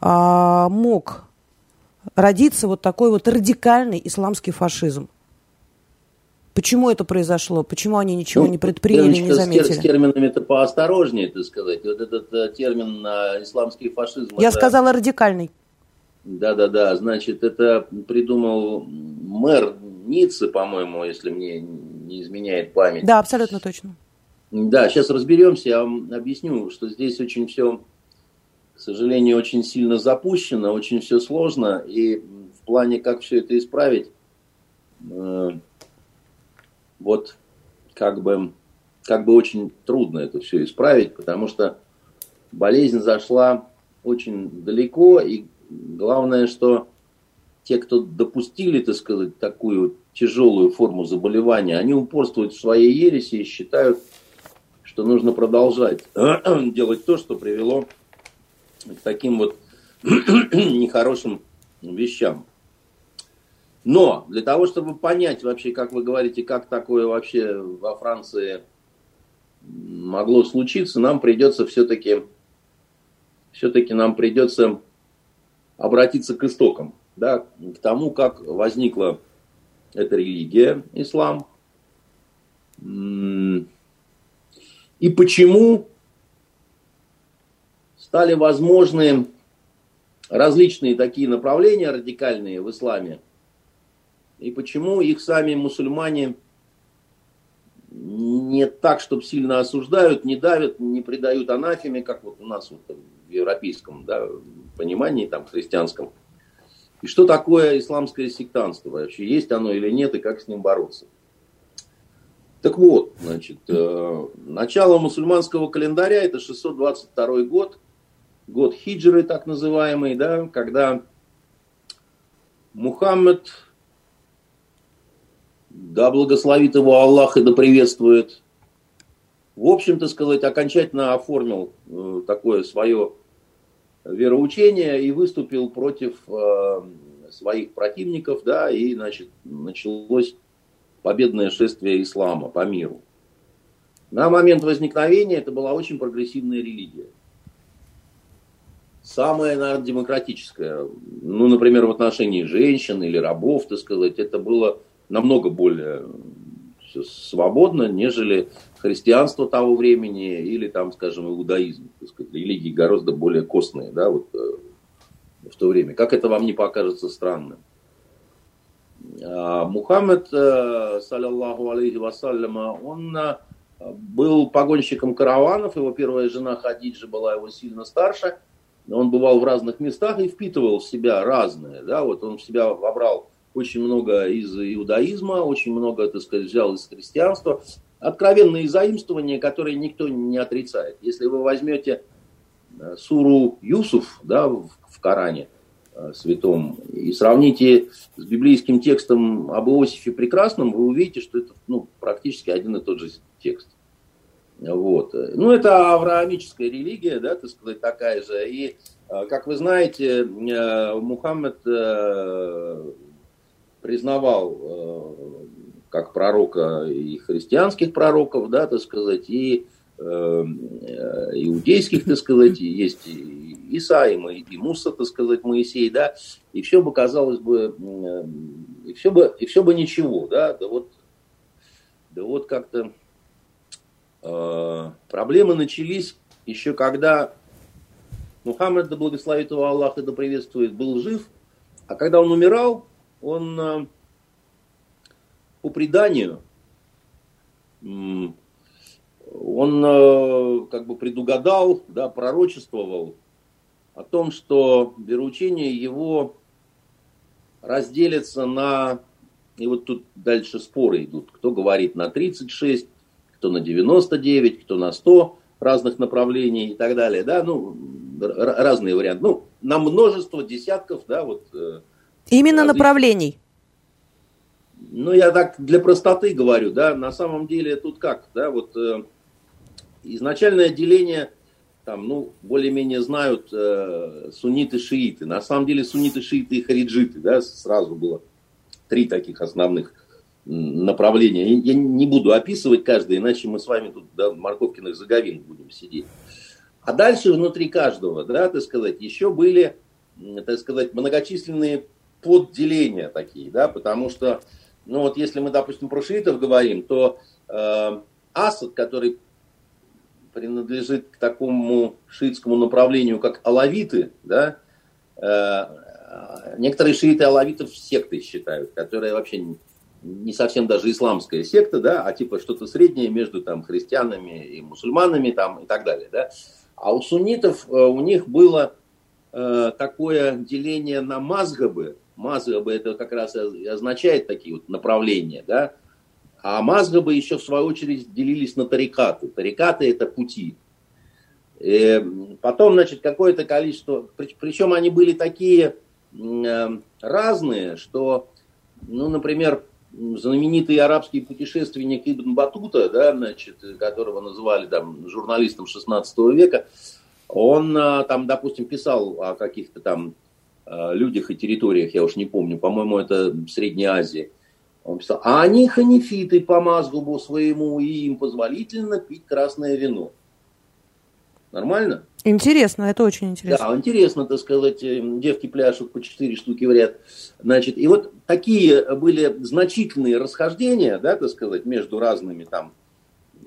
[SPEAKER 1] э, мог родиться вот такой вот радикальный исламский фашизм? Почему это произошло? Почему они ничего ну, не предприняли, не заметили?
[SPEAKER 2] С терминами-то поосторожнее, так сказать. Вот этот э, термин э, исламский фашизм.
[SPEAKER 1] Я это... сказала радикальный.
[SPEAKER 2] Да-да-да, значит, это придумал мэр Ниццы, по-моему, если мне не изменяет память.
[SPEAKER 1] Да, абсолютно точно.
[SPEAKER 2] Да, сейчас разберемся, я вам объясню, что здесь очень все, к сожалению, очень сильно запущено, очень все сложно, и в плане, как все это исправить, э, вот как бы, как бы очень трудно это все исправить, потому что болезнь зашла очень далеко, и главное, что те, кто допустили, так сказать, такую тяжелую форму заболевания, они упорствуют в своей ереси и считают, что нужно продолжать [CLEARS THROAT] делать то, что привело к таким вот [CLEARS THROAT] нехорошим вещам. Но для того, чтобы понять вообще, как вы говорите, как такое вообще во Франции могло случиться, нам придется все-таки все-таки нам придется обратиться к истокам, да, к тому, как возникла эта религия, ислам, и почему стали возможны различные такие направления радикальные в исламе, и почему их сами мусульмане не так, чтобы сильно осуждают, не давят, не придают анафеме, как вот у нас вот в европейском да, понимании, там, христианском. И что такое исламское сектанство вообще? Есть оно или нет, и как с ним бороться? Так вот, значит, э, начало мусульманского календаря это 622 год, год хиджры так называемый, да, когда Мухаммед да благословит его Аллах и да приветствует. В общем-то, сказать, окончательно оформил э, такое свое вероучение и выступил против э, своих противников, да, и, значит, началось победное шествие ислама по миру. На момент возникновения это была очень прогрессивная религия. Самая, наверное, демократическая. Ну, например, в отношении женщин или рабов, так сказать, это было намного более свободно, нежели христианство того времени или там, скажем, иудаизм. Так сказать, религии гораздо более костные, да, вот э, в то время. Как это вам не покажется странным? А Мухаммед, э, саллиллаху алейхи вассаляма, он э, был погонщиком караванов, его первая жена Хадиджа была его сильно старше, он бывал в разных местах и впитывал в себя разное, да, вот он в себя вобрал очень много из иудаизма, очень много, так сказать, взял из христианства. Откровенные заимствования, которые никто не отрицает. Если вы возьмете э, суру Юсуф да, в, Коране э, святом и сравните с библейским текстом об Иосифе Прекрасном, вы увидите, что это ну, практически один и тот же текст. Вот. Ну, это авраамическая религия, да, так сказать, такая же. И, э, как вы знаете, Мухаммед признавал э, как пророка и христианских пророков, да, так сказать, и э, иудейских, так сказать, есть и Иса, и, и Муса, так сказать, Моисей, да, и все бы казалось бы, и все бы, и все бы ничего, да, да вот, да вот как-то э, проблемы начались еще когда Мухаммед, да благословит его Аллах и да приветствует, был жив, а когда он умирал, он э, по преданию, он э, как бы предугадал, да, пророчествовал о том, что вероучение его разделится на, и вот тут дальше споры идут, кто говорит на 36, кто на 99, кто на 100 разных направлений и так далее, да, ну, разные варианты, ну, на множество десятков, да, вот,
[SPEAKER 1] Именно различных... направлений.
[SPEAKER 2] Ну, я так для простоты говорю, да, на самом деле тут как, да, вот э, изначальное деление, там, ну, более-менее знают э, сунниты-шииты. На самом деле сунниты-шииты и хариджиты, да, сразу было три таких основных направления. Я не буду описывать каждое, иначе мы с вами тут да, морковкиных заговин будем сидеть. А дальше внутри каждого, да, так сказать, еще были, так сказать, многочисленные подделения такие, да, потому что, ну вот если мы, допустим, про шиитов говорим, то э, Асад, который принадлежит к такому шиитскому направлению, как алавиты, да, э, некоторые шииты алавитов сектой считают, которые вообще не совсем даже исламская секта, да, а типа что-то среднее между там христианами и мусульманами там и так далее, да. А у суннитов э, у них было э, такое деление на мазгабы. Мазгабы это как раз означает такие вот направления, да. А мазгабы еще в свою очередь делились на тарикаты. Тарикаты это пути. И э, потом, значит, какое-то количество, причем они были такие э, разные, что, ну, например, знаменитый арабский путешественник Ибн Батута, да, значит, которого называли там, журналистом 16 века, он а, там, допустим, писал о каких-то там людях и территориях, я уж не помню, по-моему, это Средней Азии. Он писал, а они ханифиты по мазгубу своему, и им позволительно пить красное вино. Нормально?
[SPEAKER 1] Интересно, это очень интересно.
[SPEAKER 2] Да, интересно, так сказать, э, девки пляшут по четыре штуки в ряд. Значит, и вот такие были значительные расхождения, да, так сказать, между разными там.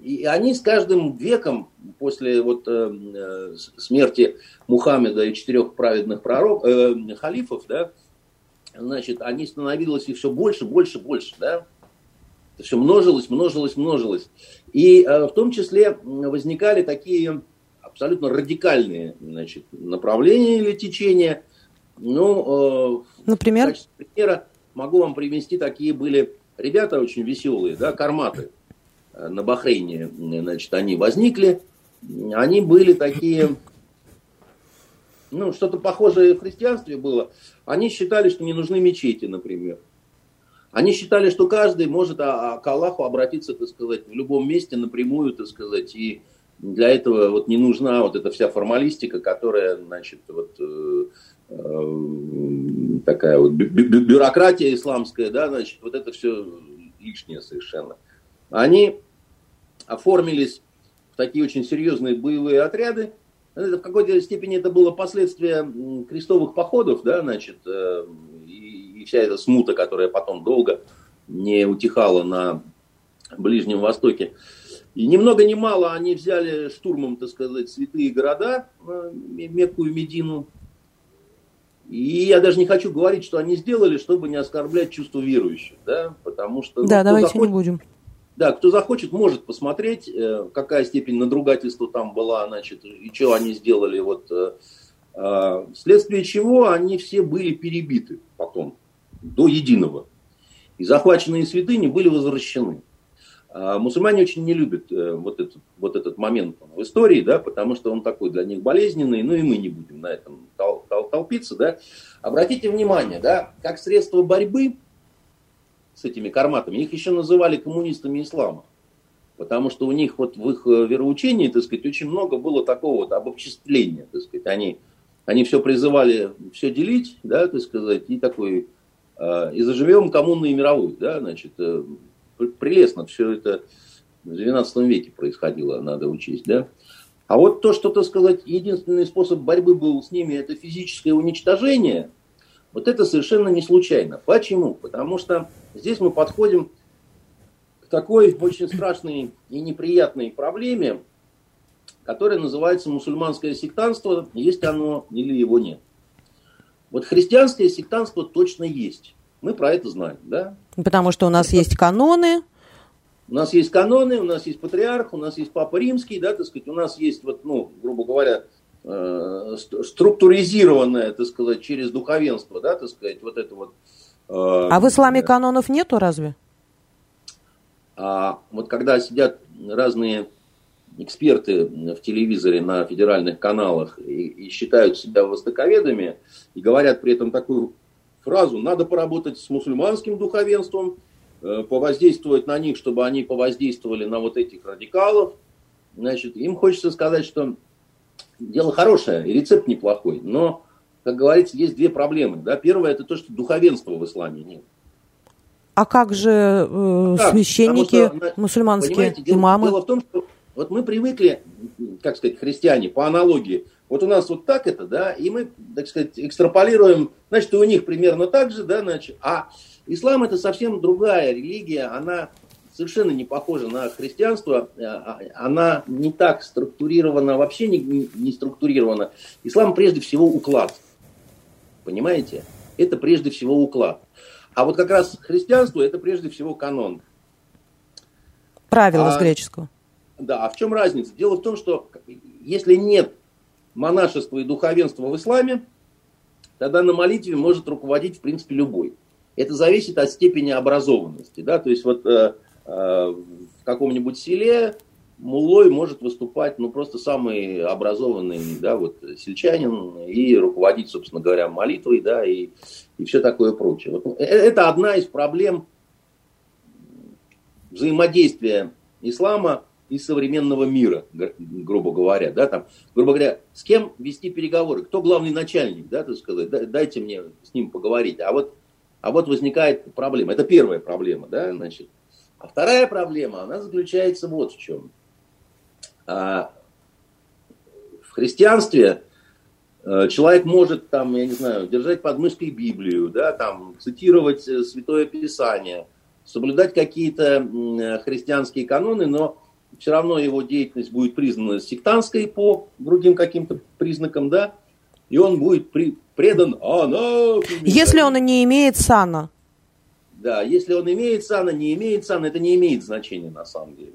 [SPEAKER 2] И они с каждым веком после вот э, смерти Мухаммеда и четырех праведных пророк, э, халифов, да, значит, они становились и все больше, больше, больше, да. Все множилось, множилось, множилось. И э, в том числе возникали такие абсолютно радикальные значит, направления или течения. Ну,
[SPEAKER 1] э, Например? В
[SPEAKER 2] качестве примера могу вам привести такие были ребята очень веселые, да, карматы на Бахрейне, значит, они возникли. Они были такие, ну, что-то похожее в христианстве было. Они считали, что не нужны мечети, например. Они считали, что каждый может а, а, к Аллаху обратиться, так сказать, в любом месте напрямую, так сказать, и для этого вот не нужна вот эта вся формалистика, которая, значит, вот э, э, такая вот бю бюрократия исламская, да, значит, вот это все лишнее совершенно. Они оформились в такие очень серьезные боевые отряды. Это в какой-то степени это было последствие крестовых походов, да, значит, э, и, и вся эта смута, которая потом долго не утихала на Ближнем Востоке. И ни много ни мало они взяли штурмом, так сказать, святые города, э, Мекку и Медину. И я даже не хочу говорить, что они сделали, чтобы не оскорблять чувство верующих, да, потому что...
[SPEAKER 1] Да, ну, давайте захочет, не будем.
[SPEAKER 2] Да, кто захочет, может посмотреть, э, какая степень надругательства там была, значит, и что они сделали, вот, э, вследствие чего они все были перебиты потом, до единого. И захваченные святыни были возвращены. А мусульмане очень не любят э, вот этот, вот этот момент в истории, да, потому что он такой для них болезненный, ну и мы не будем на этом тол тол толпиться. Да. Обратите внимание, да, как средство борьбы с этими карматами, их еще называли коммунистами ислама. Потому что у них вот в их э, вероучении, так сказать, очень много было такого вот обобществления, так сказать. Они, они все призывали все делить, да, так сказать, и такой, э, и заживем коммунной мировой, да, значит, э, прелестно все это в XII веке происходило, надо учесть, да. А вот то, что, так сказать, единственный способ борьбы был с ними, это физическое уничтожение, вот это совершенно не случайно. Почему? Потому что здесь мы подходим к такой очень страшной и неприятной проблеме, которая называется мусульманское сектанство, есть оно или его нет. Вот христианское сектанство точно есть. Мы про это знаем, да?
[SPEAKER 1] Потому что у нас есть каноны.
[SPEAKER 2] У нас есть каноны, у нас есть патриарх, у нас есть папа римский, да, так сказать, у нас есть, вот, ну, грубо говоря, э, структуризированное, так сказать, через духовенство, да, так сказать, вот это вот.
[SPEAKER 1] Э, а в исламе канонов нету разве?
[SPEAKER 2] А вот когда сидят разные эксперты в телевизоре на федеральных каналах и, и считают себя востоковедами и говорят при этом такую фразу «надо поработать с мусульманским духовенством», э, повоздействовать на них, чтобы они повоздействовали на вот этих радикалов. Значит, им хочется сказать, что дело хорошее, и рецепт неплохой, но, как говорится, есть две проблемы. Да? Первое, это то, что духовенства в исламе нет.
[SPEAKER 1] А как же э, как? священники что, мусульманские,
[SPEAKER 2] дело, имамы? Дело в том, что вот мы привыкли, как сказать, христиане, по аналогии, вот у нас вот так это, да, и мы, так сказать, экстраполируем, значит, и у них примерно так же, да, значит, а ислам это совсем другая религия, она совершенно не похожа на христианство, а, а, она не так структурирована, вообще не, не структурирована. Ислам прежде всего уклад, понимаете? Это прежде всего уклад. А вот как раз христианство это прежде всего канон.
[SPEAKER 1] Правило а, с греческого.
[SPEAKER 2] Да, а в чем разница? Дело в том, что если нет монашества и духовенства в исламе, тогда на молитве может руководить, в принципе, любой. Это зависит от степени образованности. Да? То есть вот э, э, в каком-нибудь селе мулой может выступать ну, просто самый образованный да, вот, сельчанин и руководить, собственно говоря, молитвой да, и, и все такое прочее. Вот, э, это одна из проблем взаимодействия ислама и современного мира, грубо говоря, да, там, грубо говоря, с кем вести переговоры, кто главный начальник, да, так сказать, дайте мне с ним поговорить, а вот, а вот возникает проблема, это первая проблема, да, значит, а вторая проблема, она заключается вот в чем. А, в христианстве э, человек может там, я не знаю, держать под мышкой Библию, да, там, цитировать э, Святое Писание, соблюдать какие-то христианские каноны, но все равно его деятельность будет признана сектантской по другим каким-то признакам, да, и он будет при, предан анафеме.
[SPEAKER 1] Если он не имеет сана.
[SPEAKER 2] Да, если он имеет сана, не имеет сана, это не имеет значения на самом деле.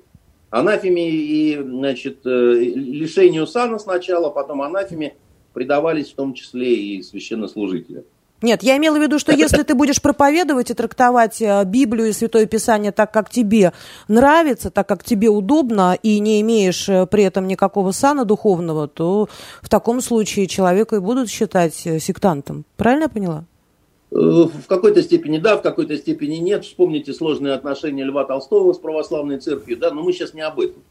[SPEAKER 2] Анафеме и, значит, э, лишению сана сначала, потом анафеме предавались в том числе и священнослужители.
[SPEAKER 1] Нет, я имела в виду, что если ты будешь проповедовать и трактовать э, Библию и Святое Писание так, как тебе нравится, так, как тебе удобно, и не имеешь э, при этом никакого сана духовного, то в таком случае человека и будут считать сектантом. Правильно я поняла?
[SPEAKER 2] В какой-то степени да, в какой-то степени нет. Вспомните сложные отношения Льва Толстого с православной церковью, да, но мы сейчас не об этом.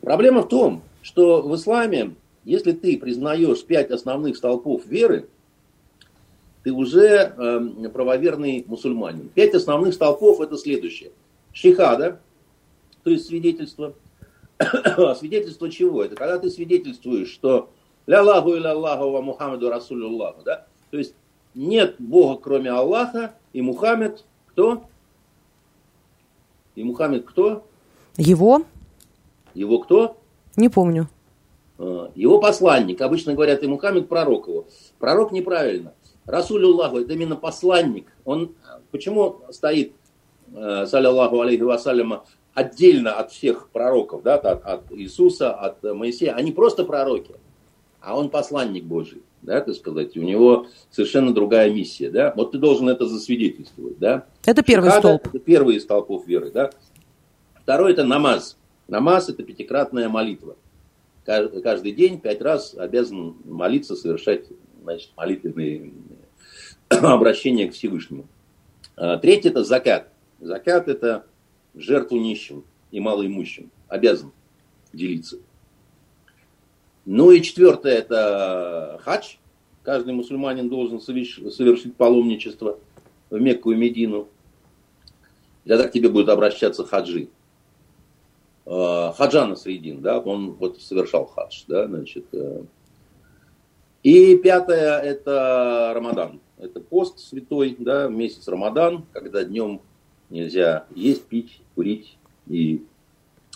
[SPEAKER 2] Проблема в том, что в исламе, если ты признаешь пять основных столпов веры, ты уже э, правоверный мусульманин. Пять основных столпов это следующее. Шихада, то есть свидетельство. [COUGHS] свидетельство чего? Это когда ты свидетельствуешь, что ля Аллаху иля Аллаху ва Мухаммаду Расулюллаху. Да? То есть нет Бога, кроме Аллаха, и Мухаммед кто? И Мухаммед кто?
[SPEAKER 1] Его.
[SPEAKER 2] Его кто?
[SPEAKER 1] Не помню.
[SPEAKER 2] А, его посланник. Обычно говорят, и Мухаммед пророк его. Пророк неправильно. Расулюллаху, это именно посланник. Он почему стоит, э, саллиллаху алейхи вассаляма, отдельно от всех пророков, да, от, от Иисуса, от Моисея. Они просто пророки, а он посланник Божий, да, так сказать. У него совершенно другая миссия, да. Вот ты должен это засвидетельствовать, да.
[SPEAKER 1] Это первый Шихада, столб.
[SPEAKER 2] Это первый из столпов веры, да. Второй это намаз. Намаз это пятикратная молитва. Каждый день пять раз обязан молиться, совершать значит, молитвенные [COUGHS] обращение к Всевышнему. А, третье – это закат. Закат – это жертву нищим и малоимущим. Обязан делиться. Ну и четвертое – это хадж. Каждый мусульманин должен совершить паломничество в Мекку и Медину. И тогда к тебе будут обращаться хаджи. А, Хаджана Средин, да, он вот совершал хадж, да, значит. Э. И пятое – это Рамадан. Это пост святой, да, месяц Рамадан, когда днем нельзя есть, пить, курить и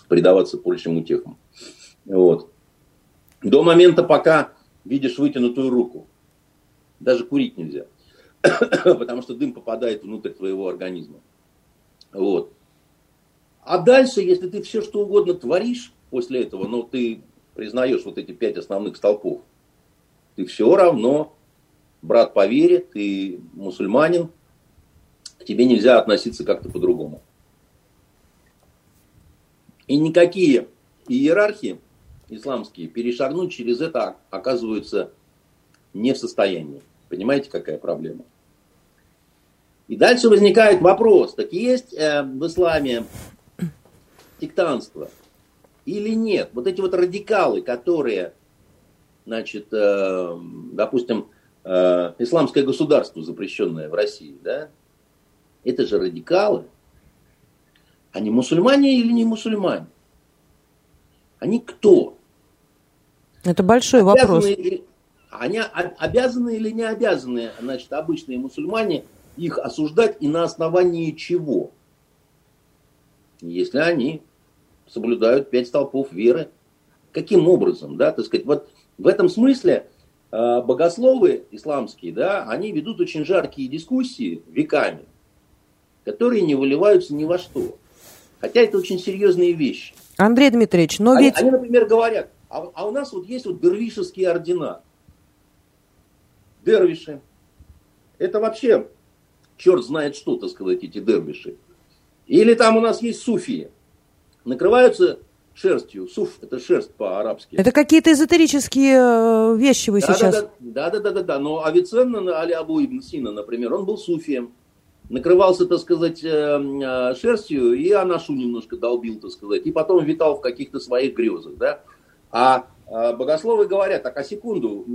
[SPEAKER 2] предаваться прочим утехам. Вот. До момента, пока видишь вытянутую руку. Даже курить нельзя. [COUGHS] Потому что дым попадает внутрь твоего организма. Вот. А дальше, если ты все что угодно творишь после этого, но ты признаешь вот эти пять основных столпов, ты все равно брат по вере, ты мусульманин, к тебе нельзя относиться как-то по-другому. И никакие иерархии исламские перешагнуть через это оказываются не в состоянии. Понимаете, какая проблема? И дальше возникает вопрос, так есть э, в исламе сектанство или нет? Вот эти вот радикалы, которые, значит, э, допустим, э, исламское государство, запрещенное в России, да, это же радикалы. Они мусульмане или не мусульмане? Они кто?
[SPEAKER 1] Это большой вопрос.
[SPEAKER 2] Они обязаны или не обязаны, значит, обычные мусульмане их осуждать и на основании чего? Если они соблюдают пять столпов веры. Каким образом, да, так сказать, вот в этом смысле э, богословы исламские, да, они ведут очень жаркие дискуссии веками, которые не выливаются ни во что. Хотя это очень серьезные вещи.
[SPEAKER 1] Андрей Дмитриевич, но
[SPEAKER 2] они,
[SPEAKER 1] ведь...
[SPEAKER 2] Они, например, говорят, а, а у нас вот есть вот дервишеские ордена. Дервиши. Это вообще черт знает что, так сказать, эти дервиши. Или там у нас есть суфии. Накрываются шерстью. Суф – это шерсть по-арабски.
[SPEAKER 1] Это какие-то эзотерические э, вещи вы да, сейчас...
[SPEAKER 2] Да, да, да, да, да, Но Авиценна, Али Абу Ибн Сина, например, он был суфием накрывался, так сказать, э, э, шерстью и анашу немножко долбил, так сказать, и потом витал в каких-то своих грезах, да. А, а богословы говорят, так, а секунду,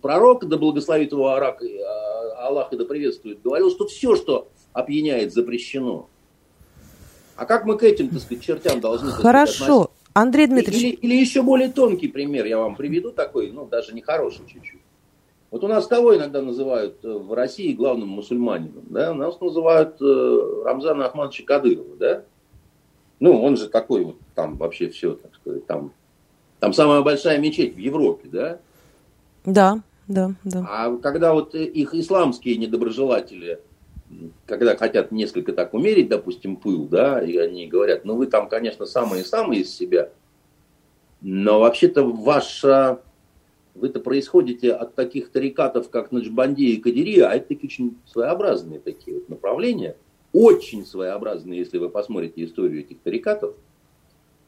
[SPEAKER 2] пророк, да благословит его Арак, а, Аллах и да приветствует, говорил, что все, что опьяняет, запрещено. А как мы к этим, так сказать, чертям должны
[SPEAKER 1] Хорошо. Андрей Дмитриевич.
[SPEAKER 2] Или, или еще более тонкий пример я вам приведу такой, ну, даже нехороший чуть-чуть. Вот у нас кого иногда называют э, в России главным мусульманином? Да? Нас называют э, Рамзана Ахмадовича Кадырова, да? Ну, он же такой вот, там вообще все, так сказать, там, там самая большая мечеть в Европе, да?
[SPEAKER 1] Да, да, да.
[SPEAKER 2] А когда вот их исламские недоброжелатели, когда хотят несколько так умерить, допустим, пыл, да, и они говорят, ну вы там, конечно, самые-самые из себя, но вообще-то ваша вы-то происходите от таких тарикатов, как Наджбанди и Кадирия, а это такие очень своеобразные такие вот направления, очень своеобразные, если вы посмотрите историю этих тарикатов,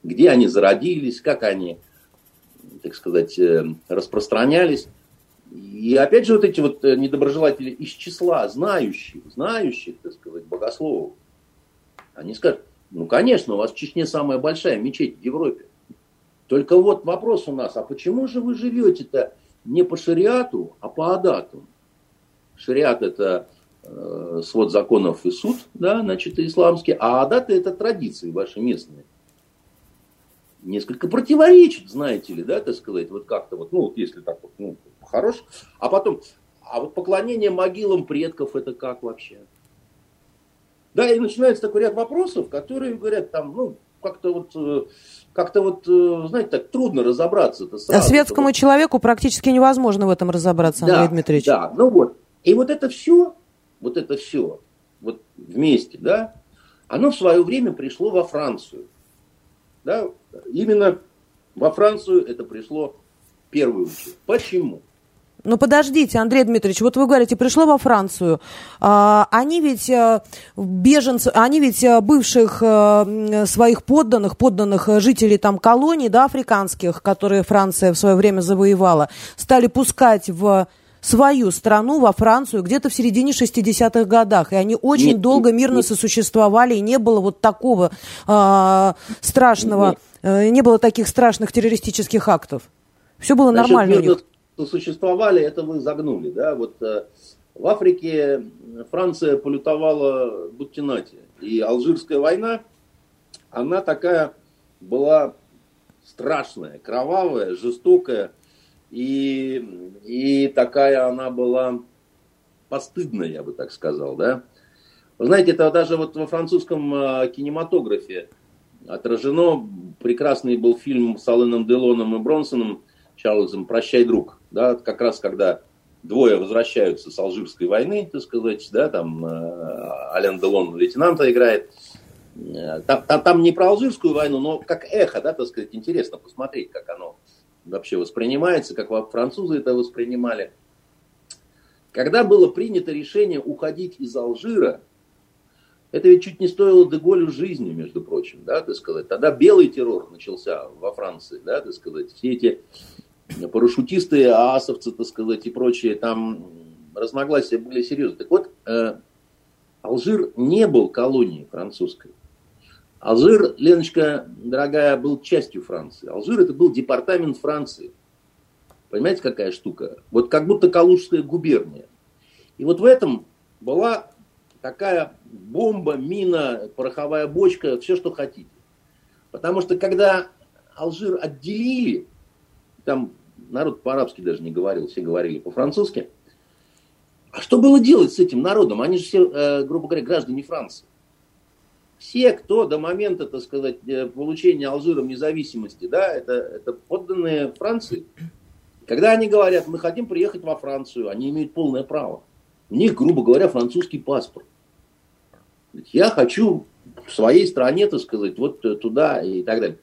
[SPEAKER 2] где они зародились, как они, так сказать, э, распространялись. И опять же вот эти вот э, недоброжелатели из числа знающих, знающих, так сказать, богословов, они скажут, ну, конечно, у вас в Чечне самая большая мечеть в Европе. Только вот вопрос у нас, а почему же вы живете-то не по шариату, а по адату? Шариат это э, свод законов и суд, да, значит, исламский, а адаты это традиции ваши местные. Несколько противоречит, знаете ли, да, так сказать, вот как-то вот, ну, если так вот, ну, хорош. А потом, а вот поклонение могилам предков это как вообще? Да, и начинается такой ряд вопросов, которые говорят там, ну, как-то вот, э, как-то вот, э, знаете, так трудно разобраться. Это
[SPEAKER 1] сразу, а светскому вот... человеку практически невозможно в этом разобраться,
[SPEAKER 2] да,
[SPEAKER 1] Андрей Дмитриевич.
[SPEAKER 2] Да, ну вот. И вот это все, вот это все, вот вместе, да, оно в свое время пришло во Францию. Да, именно во Францию это пришло первую очередь. Почему?
[SPEAKER 1] Ну подождите, Андрей Дмитриевич, вот вы говорите, пришло во Францию. А, они ведь э, беженцы, они ведь э, бывших э, своих подданных, подданных жителей там колоний, да, африканских, которые Франция в свое время завоевала, стали пускать в свою страну, во Францию, где-то в середине 60-х годах. И они очень нет, долго мирно нет. сосуществовали, и не было вот такого э, страшного, э, не было таких страшных террористических актов. Все было Значит, нормально у них
[SPEAKER 2] существовали, это вы загнули. Да? Вот, э, в Африке Франция полютовала Буттинати. И Алжирская война, она такая была страшная, кровавая, жестокая. И, и такая она была постыдная, я бы так сказал. Да? Вы знаете, это даже вот во французском э, кинематографе отражено. Прекрасный был фильм с Алленом Делоном и Бронсоном Чарльзом «Прощай, друг» да, как раз когда двое возвращаются с Алжирской войны, так сказать, да, там э, Ален Делон лейтенанта играет. Э, там, там, там не про Алжирскую войну, но как эхо, да, так сказать, интересно посмотреть, как оно вообще воспринимается, как французы это воспринимали. Когда было принято решение уходить из Алжира, это ведь чуть не стоило Деголю жизни, между прочим, да, так сказать. Тогда белый террор начался во Франции, да, так сказать. Все эти парашютисты, аасовцы, так сказать, и прочие, там разногласия были серьезные. Так вот, э, Алжир не был колонией французской. Алжир, Леночка, дорогая, был частью Франции. Алжир это был департамент Франции. Понимаете, какая штука? Вот как будто Калужская губерния. И вот в этом была такая бомба, мина, пороховая бочка, все, что хотите. Потому что когда Алжир отделили, там народ по-арабски даже не говорил, все говорили по-французски. А что было делать с этим народом? Они же все, э, грубо говоря, граждане Франции. Все, кто до момента, так сказать, э, получения Алжиром независимости, да, это, это подданные Франции. Когда они говорят, мы хотим приехать во Францию, они имеют полное право. У них, грубо говоря, французский паспорт. Я хочу в своей стране, так сказать, вот туда и так далее.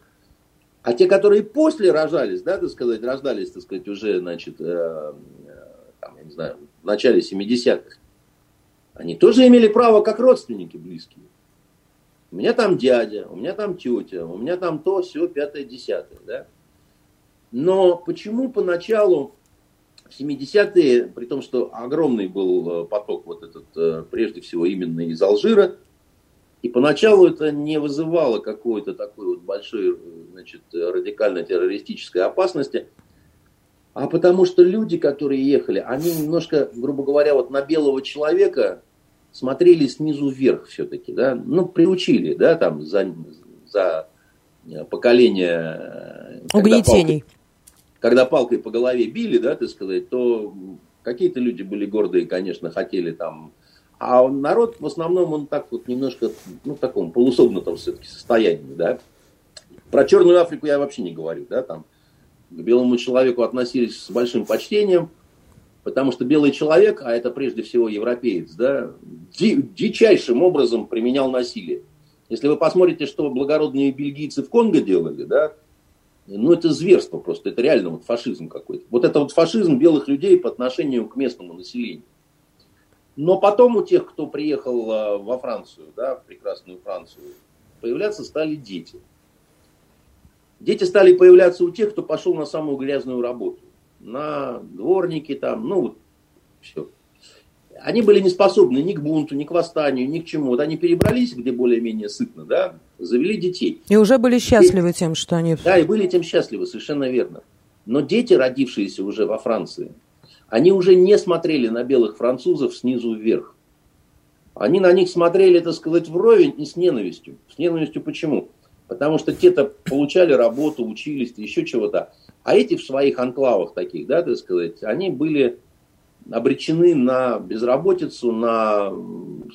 [SPEAKER 2] А те, которые после рожались, да, так сказать, рождались, так сказать, уже, значит, э, там, я не знаю, в начале 70-х, они тоже имели право как родственники близкие. У меня там дядя, у меня там тетя, у меня там то, все, пятое, десятое, да. Но почему поначалу в 70-е, при том, что огромный был э, поток вот этот, э, прежде всего именно из Алжира, и поначалу это не вызывало какой-то такой вот большой значит, радикально-террористической опасности, а потому что люди, которые ехали, они немножко, грубо говоря, вот на белого человека смотрели снизу вверх все-таки, да, ну, приучили, да, там, за, за поколение...
[SPEAKER 1] Угнетений.
[SPEAKER 2] Когда, когда палкой по голове били, да, так сказать, то какие-то люди были гордые, конечно, хотели там а народ в основном он так вот немножко, ну, в таком полусогнутом все-таки состоянии, да. Про Черную Африку я вообще не говорю, да, там к белому человеку относились с большим почтением, потому что белый человек, а это прежде всего европеец, да, ди, дичайшим образом применял насилие. Если вы посмотрите, что благородные бельгийцы в Конго делали, да, ну это зверство просто, это реально вот фашизм какой-то. Вот это вот фашизм белых людей по отношению к местному населению. Но потом у тех, кто приехал а, во Францию, да, в прекрасную Францию, появляться стали дети. Дети стали появляться у тех, кто пошел на самую грязную работу. На дворники там, ну вот, все. Они были не способны ни к бунту, ни к восстанию, ни к чему. Вот они перебрались, где более-менее сытно, да, завели детей.
[SPEAKER 1] И уже были счастливы и, тем, что они...
[SPEAKER 2] Да, и были тем счастливы, совершенно верно. Но дети, родившиеся уже во Франции, они уже не смотрели на белых французов снизу вверх. Они на них смотрели, так сказать, вровень и с ненавистью. С ненавистью почему? Потому что те-то получали работу, учились, еще чего-то. А эти в своих анклавах таких, да, так сказать, они были обречены на безработицу, на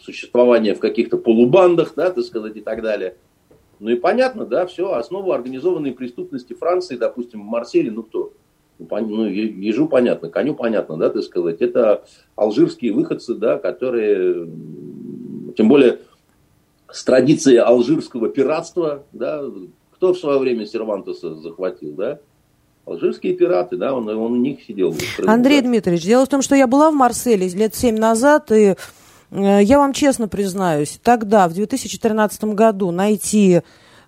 [SPEAKER 2] существование в каких-то полубандах, да, так сказать, и так далее. Ну и понятно, да, все, основу организованной преступности Франции, допустим, в Марселе, ну кто? ну, ежу понятно, коню понятно, да, так сказать, это алжирские выходцы, да, которые, тем более с традицией алжирского пиратства, да, кто в свое время Сервантеса захватил, да, Алжирские пираты, да, он, он у них сидел.
[SPEAKER 1] Андрей. Дмитриевич, дело в том, что я была в Марселе лет семь назад, и э, я вам честно признаюсь, тогда, в 2013 году, найти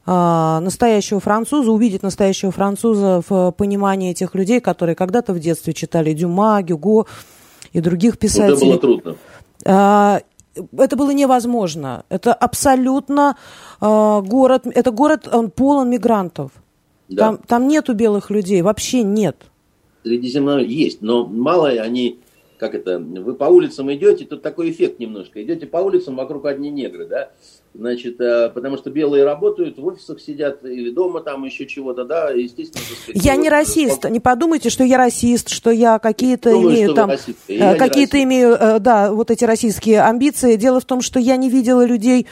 [SPEAKER 1] а, настоящего француза, увидеть настоящего француза в понимании этих людей, которые когда-то в детстве читали Дюма, Гюго и других писателей. Это
[SPEAKER 2] было трудно.
[SPEAKER 1] А, это было невозможно. Это абсолютно а, город, это город, он полон мигрантов. Да. Там, там нету белых людей, вообще нет.
[SPEAKER 2] Средиземно есть, но мало они как это, вы по улицам идете, тут такой эффект немножко. Идете по улицам, вокруг одни негры, да, значит, э, потому что белые работают, в офисах сидят или дома там еще чего-то, да, естественно.
[SPEAKER 1] Сказать, я не расист, не подумайте, что я расист, что я какие-то имею там, э, какие-то имею, э, да, вот эти российские амбиции. Дело в том, что я не видела людей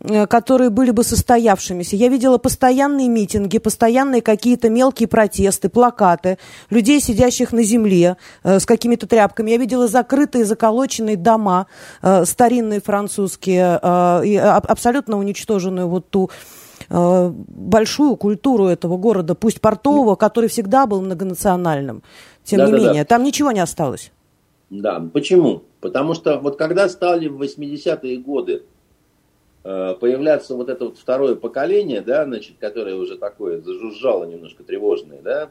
[SPEAKER 1] которые были бы состоявшимися. Я видела постоянные митинги, постоянные какие-то мелкие протесты, плакаты, людей, сидящих на земле э, с какими-то тряпками. Я видела закрытые, заколоченные дома, э, старинные французские, э, и абсолютно уничтоженную вот ту э, большую культуру этого города, пусть портового, который всегда был многонациональным. Тем да, не да, менее, да. там ничего не осталось.
[SPEAKER 2] Да, почему? Потому что вот когда стали в 80-е годы Э, появляться вот это вот второе поколение, да, значит, которое уже такое зажужжало немножко тревожное, да,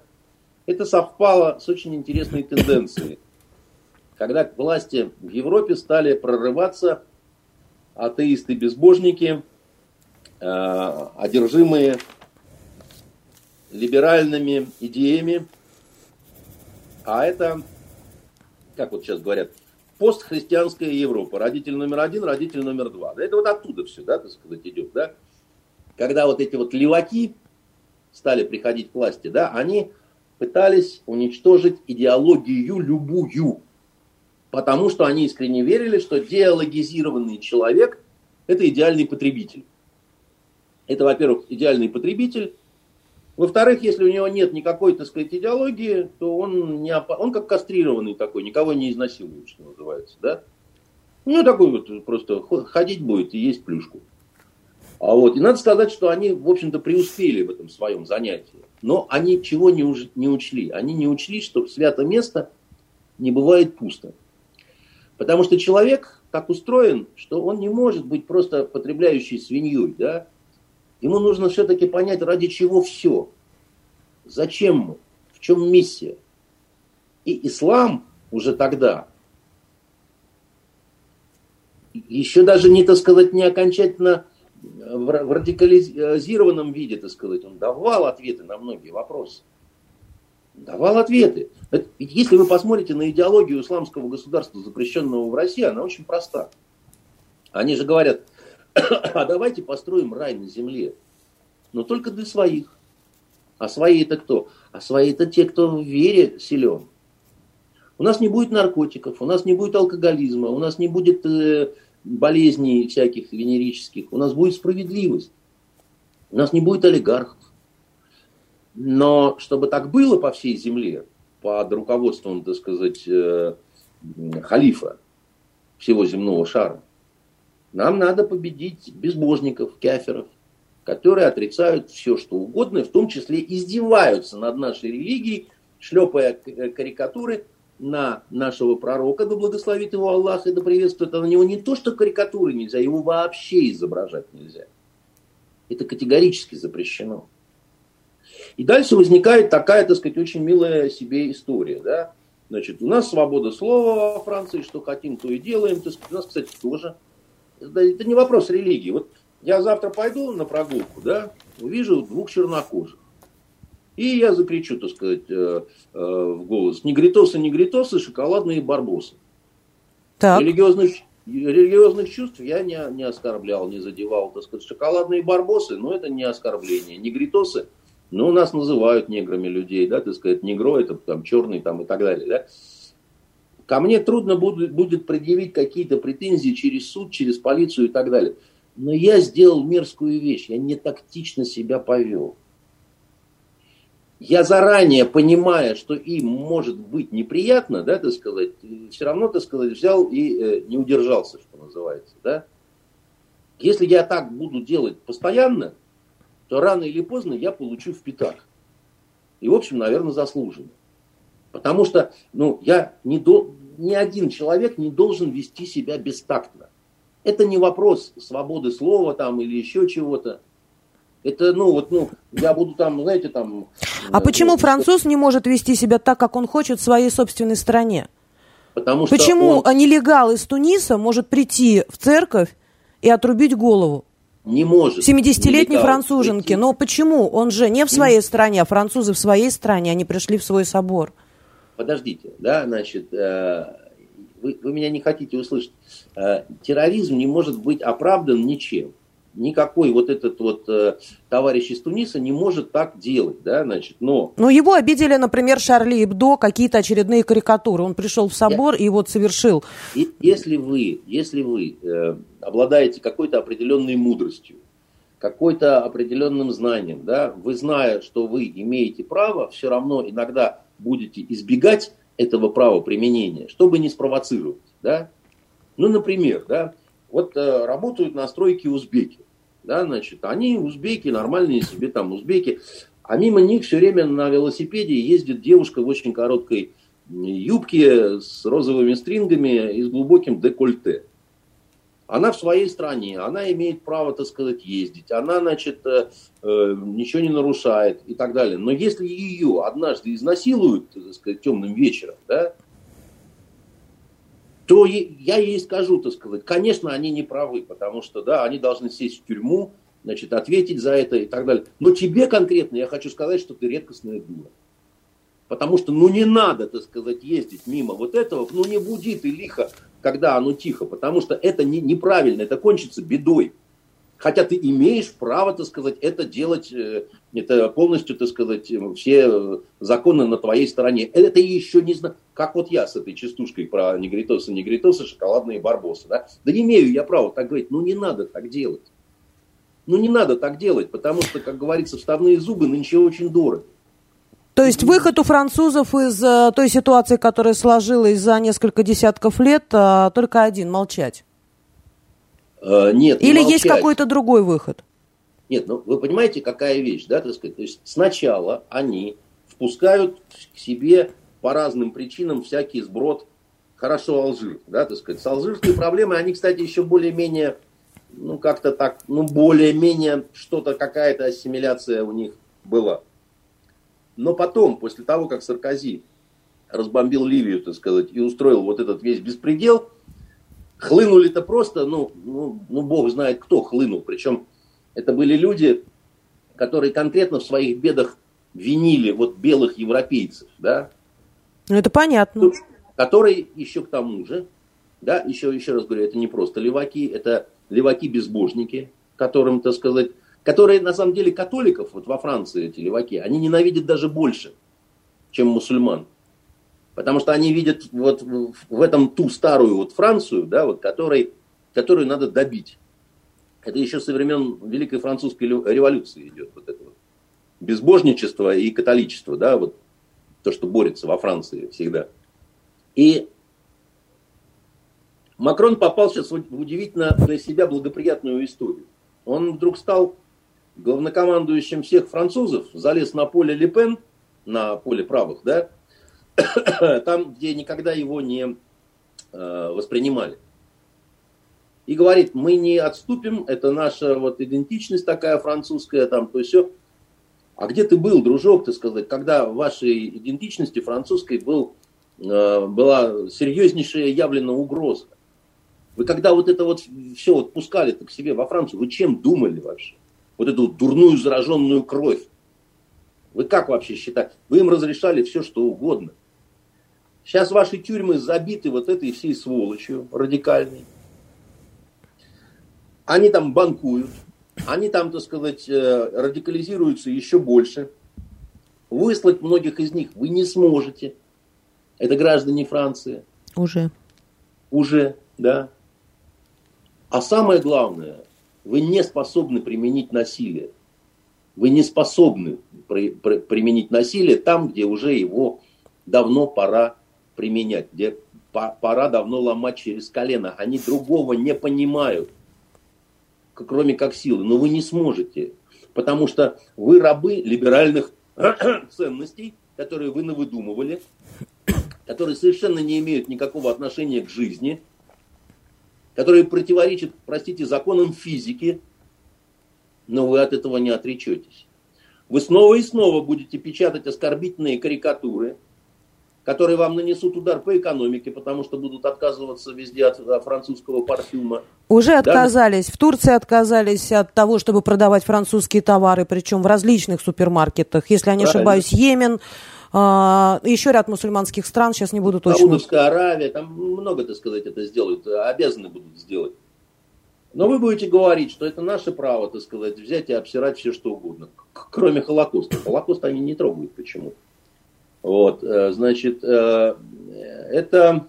[SPEAKER 2] это совпало с очень интересной тенденцией. Когда власти в Европе стали прорываться атеисты-безбожники, одержимые либеральными идеями, а это, как вот сейчас говорят, постхристианская Европа. Родитель номер один, родитель номер два. Да, это вот оттуда все, да, так сказать, идет, да. Когда вот эти вот леваки стали приходить к власти, да, они пытались уничтожить идеологию любую. Потому что они искренне верили, что диалогизированный человек – это идеальный потребитель. Это, во-первых, идеальный потребитель, во-вторых, если у него нет никакой, так сказать, идеологии, то он, не оп... он как кастрированный такой, никого не изнасилует, что называется, да? Ну, такой вот просто ходить будет и есть плюшку. А вот, и надо сказать, что они, в общем-то, преуспели в этом своем занятии. Но они чего не, уж, не учли? Они не учли, что свято место не бывает пусто. Потому что человек так устроен, что он не может быть просто потребляющей свиньей, да? Ему нужно все-таки понять, ради чего все. Зачем мы? В чем миссия? И ислам уже тогда, еще даже не, так сказать, не окончательно в радикализированном виде, так сказать, он давал ответы на многие вопросы. Давал ответы. Ведь если вы посмотрите на идеологию исламского государства, запрещенного в России, она очень проста. Они же говорят, [COUGHS] а давайте построим рай на земле. Но только для своих. А свои это кто? А свои это те, кто в вере силен. У нас не будет наркотиков, у нас не будет алкоголизма, у нас не будет э, болезней всяких венерических, у нас будет справедливость. У нас не будет олигархов. Но чтобы так было по всей земле, под руководством, так сказать, э, халифа всего земного шара, нам надо победить безбожников, каферов, которые отрицают все, что угодно, в том числе издеваются над нашей религией, шлепая э, карикатуры на нашего пророка, да благословит его Аллах и да приветствует. А на него не то, что карикатуры нельзя, его вообще изображать нельзя. Это категорически запрещено. И дальше возникает такая, так сказать, очень милая себе история. Да? Значит, у нас свобода слова во Франции, что хотим, то и делаем. У нас, кстати, тоже это, не вопрос религии. Вот я завтра пойду на прогулку, да, увижу двух чернокожих. И я закричу, так сказать, э, э, в голос, негритосы, негритосы, шоколадные барбосы. Так. Религиозных, религиозных чувств я не, не оскорблял, не задевал, так сказать, шоколадные барбосы, но это не оскорбление. Негритосы, ну, нас называют неграми людей, да, так сказать, негро, это там черный там и так далее, да. Ко мне трудно будет, будет предъявить какие-то претензии через суд, через полицию и так далее. Но я сделал мерзкую вещь, я не тактично себя повел. Я заранее, понимая, что им может быть неприятно, да, так сказать, все равно, так сказать, взял и э, не удержался, что называется, да. Если я так буду делать постоянно, то рано или поздно я получу в пятак. И, в общем, наверное, заслуженно. Потому что, ну, я не до, ни один человек не должен вести себя бестактно. Это не вопрос свободы слова там или еще чего-то. Это, ну, вот, ну, я буду там, знаете, там...
[SPEAKER 1] А э, почему вот, француз не может вести себя так, как он хочет в своей собственной стране? Потому что Почему он... нелегал из Туниса может прийти в церковь и отрубить голову?
[SPEAKER 2] Не может.
[SPEAKER 1] 70-летней француженке. Но почему? Он же не в своей не... стране, а французы в своей стране. Они пришли в свой собор
[SPEAKER 2] подождите, да, значит, э, вы, вы меня не хотите услышать. Э, терроризм не может быть оправдан ничем. Никакой вот этот вот э, товарищ из Туниса не может так делать, да, значит, но...
[SPEAKER 1] Ну, его обидели, например, Шарли Эбдо, какие-то очередные карикатуры. Он пришел в собор Я... и вот совершил.
[SPEAKER 2] И, если вы, если вы э, обладаете какой-то определенной мудростью, какой-то определенным знанием, да, вы зная, что вы имеете право, все равно иногда будете избегать этого права применения, чтобы не спровоцировать. Да? Ну, например, да, вот э, работают на стройке узбеки. Да, значит, они узбеки, нормальные себе там узбеки, а мимо них все время на велосипеде ездит девушка в очень короткой юбке с розовыми стрингами и с глубоким декольте. Она в своей стране, она имеет право, так сказать, ездить, она, значит, э, э, ничего не нарушает и так далее. Но если ее однажды изнасилуют, так сказать, темным вечером, да, то я ей скажу, так сказать, конечно, они не правы, потому что, да, они должны сесть в тюрьму, значит, ответить за это и так далее. Но тебе конкретно я хочу сказать, что ты редкостная дура. Потому что, ну, не надо, так сказать, ездить мимо вот этого, ну, не буди ты лихо, когда оно тихо, потому что это не, неправильно, это кончится бедой. Хотя ты имеешь право, так сказать, это делать, э, это полностью, так сказать, все законы на твоей стороне. Это еще не знаю, как вот я с этой частушкой про негритосы, негритосы, шоколадные барбосы. Да? да имею я права так говорить, ну не надо так делать. Ну не надо так делать, потому что, как говорится, вставные зубы нынче очень дорого.
[SPEAKER 1] То есть выход у французов из э, той ситуации, которая сложилась за несколько десятков лет, э, только один – молчать.
[SPEAKER 2] Э, нет.
[SPEAKER 1] Или есть какой-то другой выход?
[SPEAKER 2] Нет, ну вы понимаете, какая вещь, да, так сказать. То есть сначала они впускают к себе по разным причинам всякий сброд хорошо Алжир, да, так сказать. С алжирской проблемой они, кстати, еще более-менее, ну как-то так, ну более-менее что-то, какая-то ассимиляция у них была. Но потом, после того, как Саркози разбомбил Ливию, так сказать, и устроил вот этот весь беспредел, Хлынули-то просто, ну, ну, ну, бог знает кто хлынул. Причем это были люди, которые конкретно в своих бедах винили вот белых европейцев, да.
[SPEAKER 1] Ну, это понятно.
[SPEAKER 2] Которые еще к тому же, да, еще, еще раз говорю, это не просто леваки, это леваки-безбожники, которым, так сказать, которые на самом деле католиков, вот во Франции эти леваки, они ненавидят даже больше, чем мусульман. Потому что они видят вот в этом ту старую вот Францию, да, вот, которой, которую надо добить. Это еще со времен Великой Французской революции идет вот это вот безбожничество и католичество, да, вот то, что борется во Франции всегда. И Макрон попал сейчас в удивительно для себя благоприятную историю. Он вдруг стал главнокомандующим всех французов, залез на поле Лепен, на поле правых, да, [COUGHS] там, где никогда его не э, воспринимали. И говорит, мы не отступим, это наша вот идентичность такая французская, там, то есть все. А где ты был, дружок, ты сказать, когда в вашей идентичности французской был, э, была серьезнейшая явлена угроза? Вы когда вот это вот все вот пускали к себе во Францию, вы чем думали вообще? Вот эту вот дурную зараженную кровь. Вы как вообще считаете? Вы им разрешали все, что угодно. Сейчас ваши тюрьмы забиты вот этой всей сволочью радикальной. Они там банкуют, они там, так сказать, э, радикализируются еще больше. Выслать многих из них вы не сможете. Это граждане Франции.
[SPEAKER 1] Уже.
[SPEAKER 2] Уже, да. А самое главное, вы не способны применить насилие. Вы не способны при, при, применить насилие там, где уже его давно пора применять, где пора давно ломать через колено. Они другого не понимают, кроме как силы. Но вы не сможете, потому что вы рабы либеральных [COUGHS] ценностей, которые вы навыдумывали, [COUGHS] которые совершенно не имеют никакого отношения к жизни, которые противоречат, простите, законам физики, но вы от этого не отречетесь. Вы снова и снова будете печатать оскорбительные карикатуры – которые вам нанесут удар по экономике, потому что будут отказываться везде от, от французского парфюма.
[SPEAKER 1] Уже отказались. Да? В Турции отказались от того, чтобы продавать французские товары, причем в различных супермаркетах. Если я не Правильно. ошибаюсь, Йемен, еще ряд мусульманских стран, сейчас не буду точно.
[SPEAKER 2] Саудовская Аравия, там много, так сказать, это сделают, обязаны будут сделать. Но вы будете говорить, что это наше право, так сказать, взять и обсирать все, что угодно. Кроме Холокоста. Холокост они не трогают почему-то. Вот, э, значит, э, это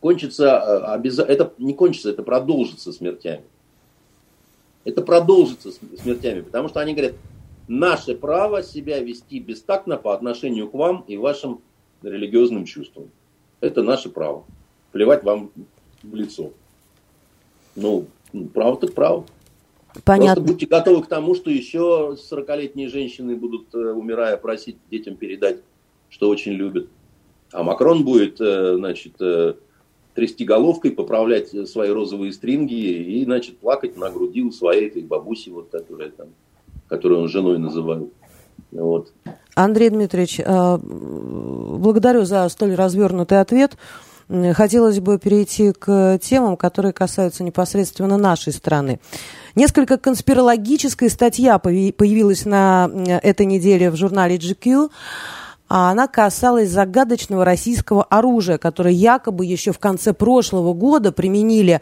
[SPEAKER 2] кончится, э, это не кончится, это продолжится смертями. Это продолжится смертями, потому что они говорят, наше право себя вести бестактно по отношению к вам и вашим религиозным чувствам. Это наше право. Плевать вам в лицо. Ну, право так право. Понятно. Просто будьте готовы к тому, что еще 40-летние женщины будут, э, умирая, просить детям передать, что очень любят. А Макрон будет, э, значит, э, трясти головкой, поправлять свои розовые стринги и, значит, плакать на груди у своей этой бабуси, вот, которая там, которую он женой называл. Вот.
[SPEAKER 1] Андрей Дмитриевич, благодарю за столь развернутый ответ. хотелось бы перейти к темам, которые касаются непосредственно нашей страны. Несколько конспирологическая статья появилась на этой неделе в журнале GQ а она касалась загадочного российского оружия, которое якобы еще в конце прошлого года применили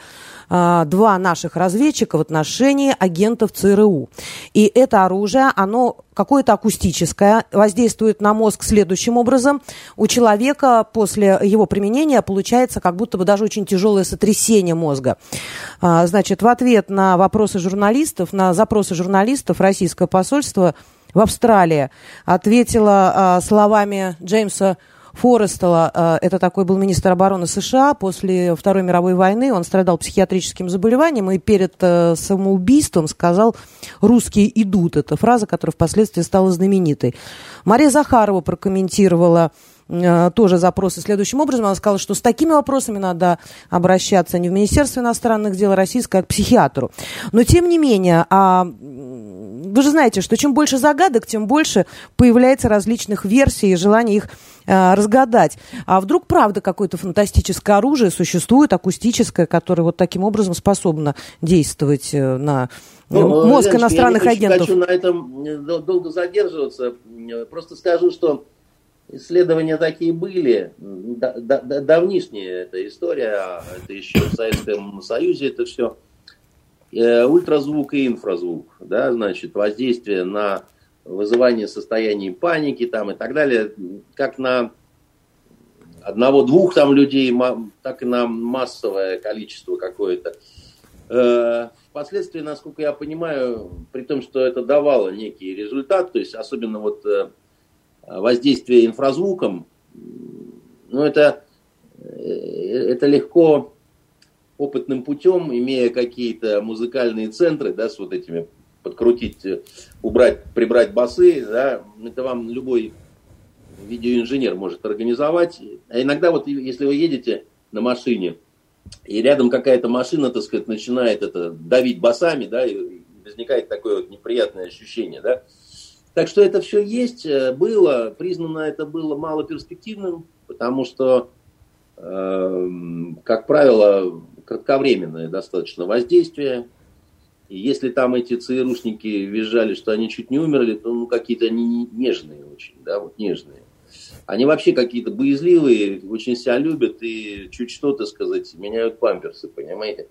[SPEAKER 1] а, два наших разведчика в отношении агентов ЦРУ. И это оружие, оно какое-то акустическое, воздействует на мозг следующим образом. У человека после его применения получается как будто бы даже очень тяжелое сотрясение мозга. А, значит, в ответ на вопросы журналистов, на запросы журналистов российское посольство в Австралии ответила а, словами Джеймса Форестела, а, это такой был министр обороны США, после Второй мировой войны он страдал психиатрическим заболеванием и перед э, самоубийством сказал «русские идут». Это фраза, которая впоследствии стала знаменитой. Мария Захарова прокомментировала Э, тоже запросы следующим образом. Она сказала, что с такими вопросами надо обращаться не в Министерство иностранных дел Российской, а к психиатру. Но тем не менее, а, вы же знаете, что чем больше загадок, тем больше появляется различных версий и желания их а, разгадать. А вдруг правда какое-то фантастическое оружие существует, акустическое, которое вот таким образом способно действовать э, на ну, мозг Леночка, иностранных
[SPEAKER 2] я
[SPEAKER 1] не агентов?
[SPEAKER 2] хочу на этом долго задерживаться. Просто скажу, что Исследования такие были, да, да, давнишняя эта история, это еще в Советском Союзе это все. Э, ультразвук и инфразвук, да, значит, воздействие на вызывание состояний паники там и так далее, как на одного-двух там людей, так и на массовое количество какое-то. Э, впоследствии, насколько я понимаю, при том, что это давало некий результат, то есть особенно вот э, воздействие инфразвуком, ну, это, э, это легко опытным путем, имея какие-то музыкальные центры, да, с вот этими подкрутить, э, убрать, прибрать басы, да, это вам любой видеоинженер может организовать. А иногда вот если вы едете на машине, и рядом какая-то машина, так сказать, начинает это давить басами, да, и возникает такое вот неприятное ощущение, да, так что это все есть, э, было, признано это было малоперспективным, потому что, э, как правило, кратковременное достаточно воздействие. И если там эти ЦРУшники визжали, что они чуть не умерли, то ну, какие-то они нежные очень, да, вот нежные. Они вообще какие-то боязливые, очень себя любят и чуть что-то сказать, меняют памперсы, понимаете.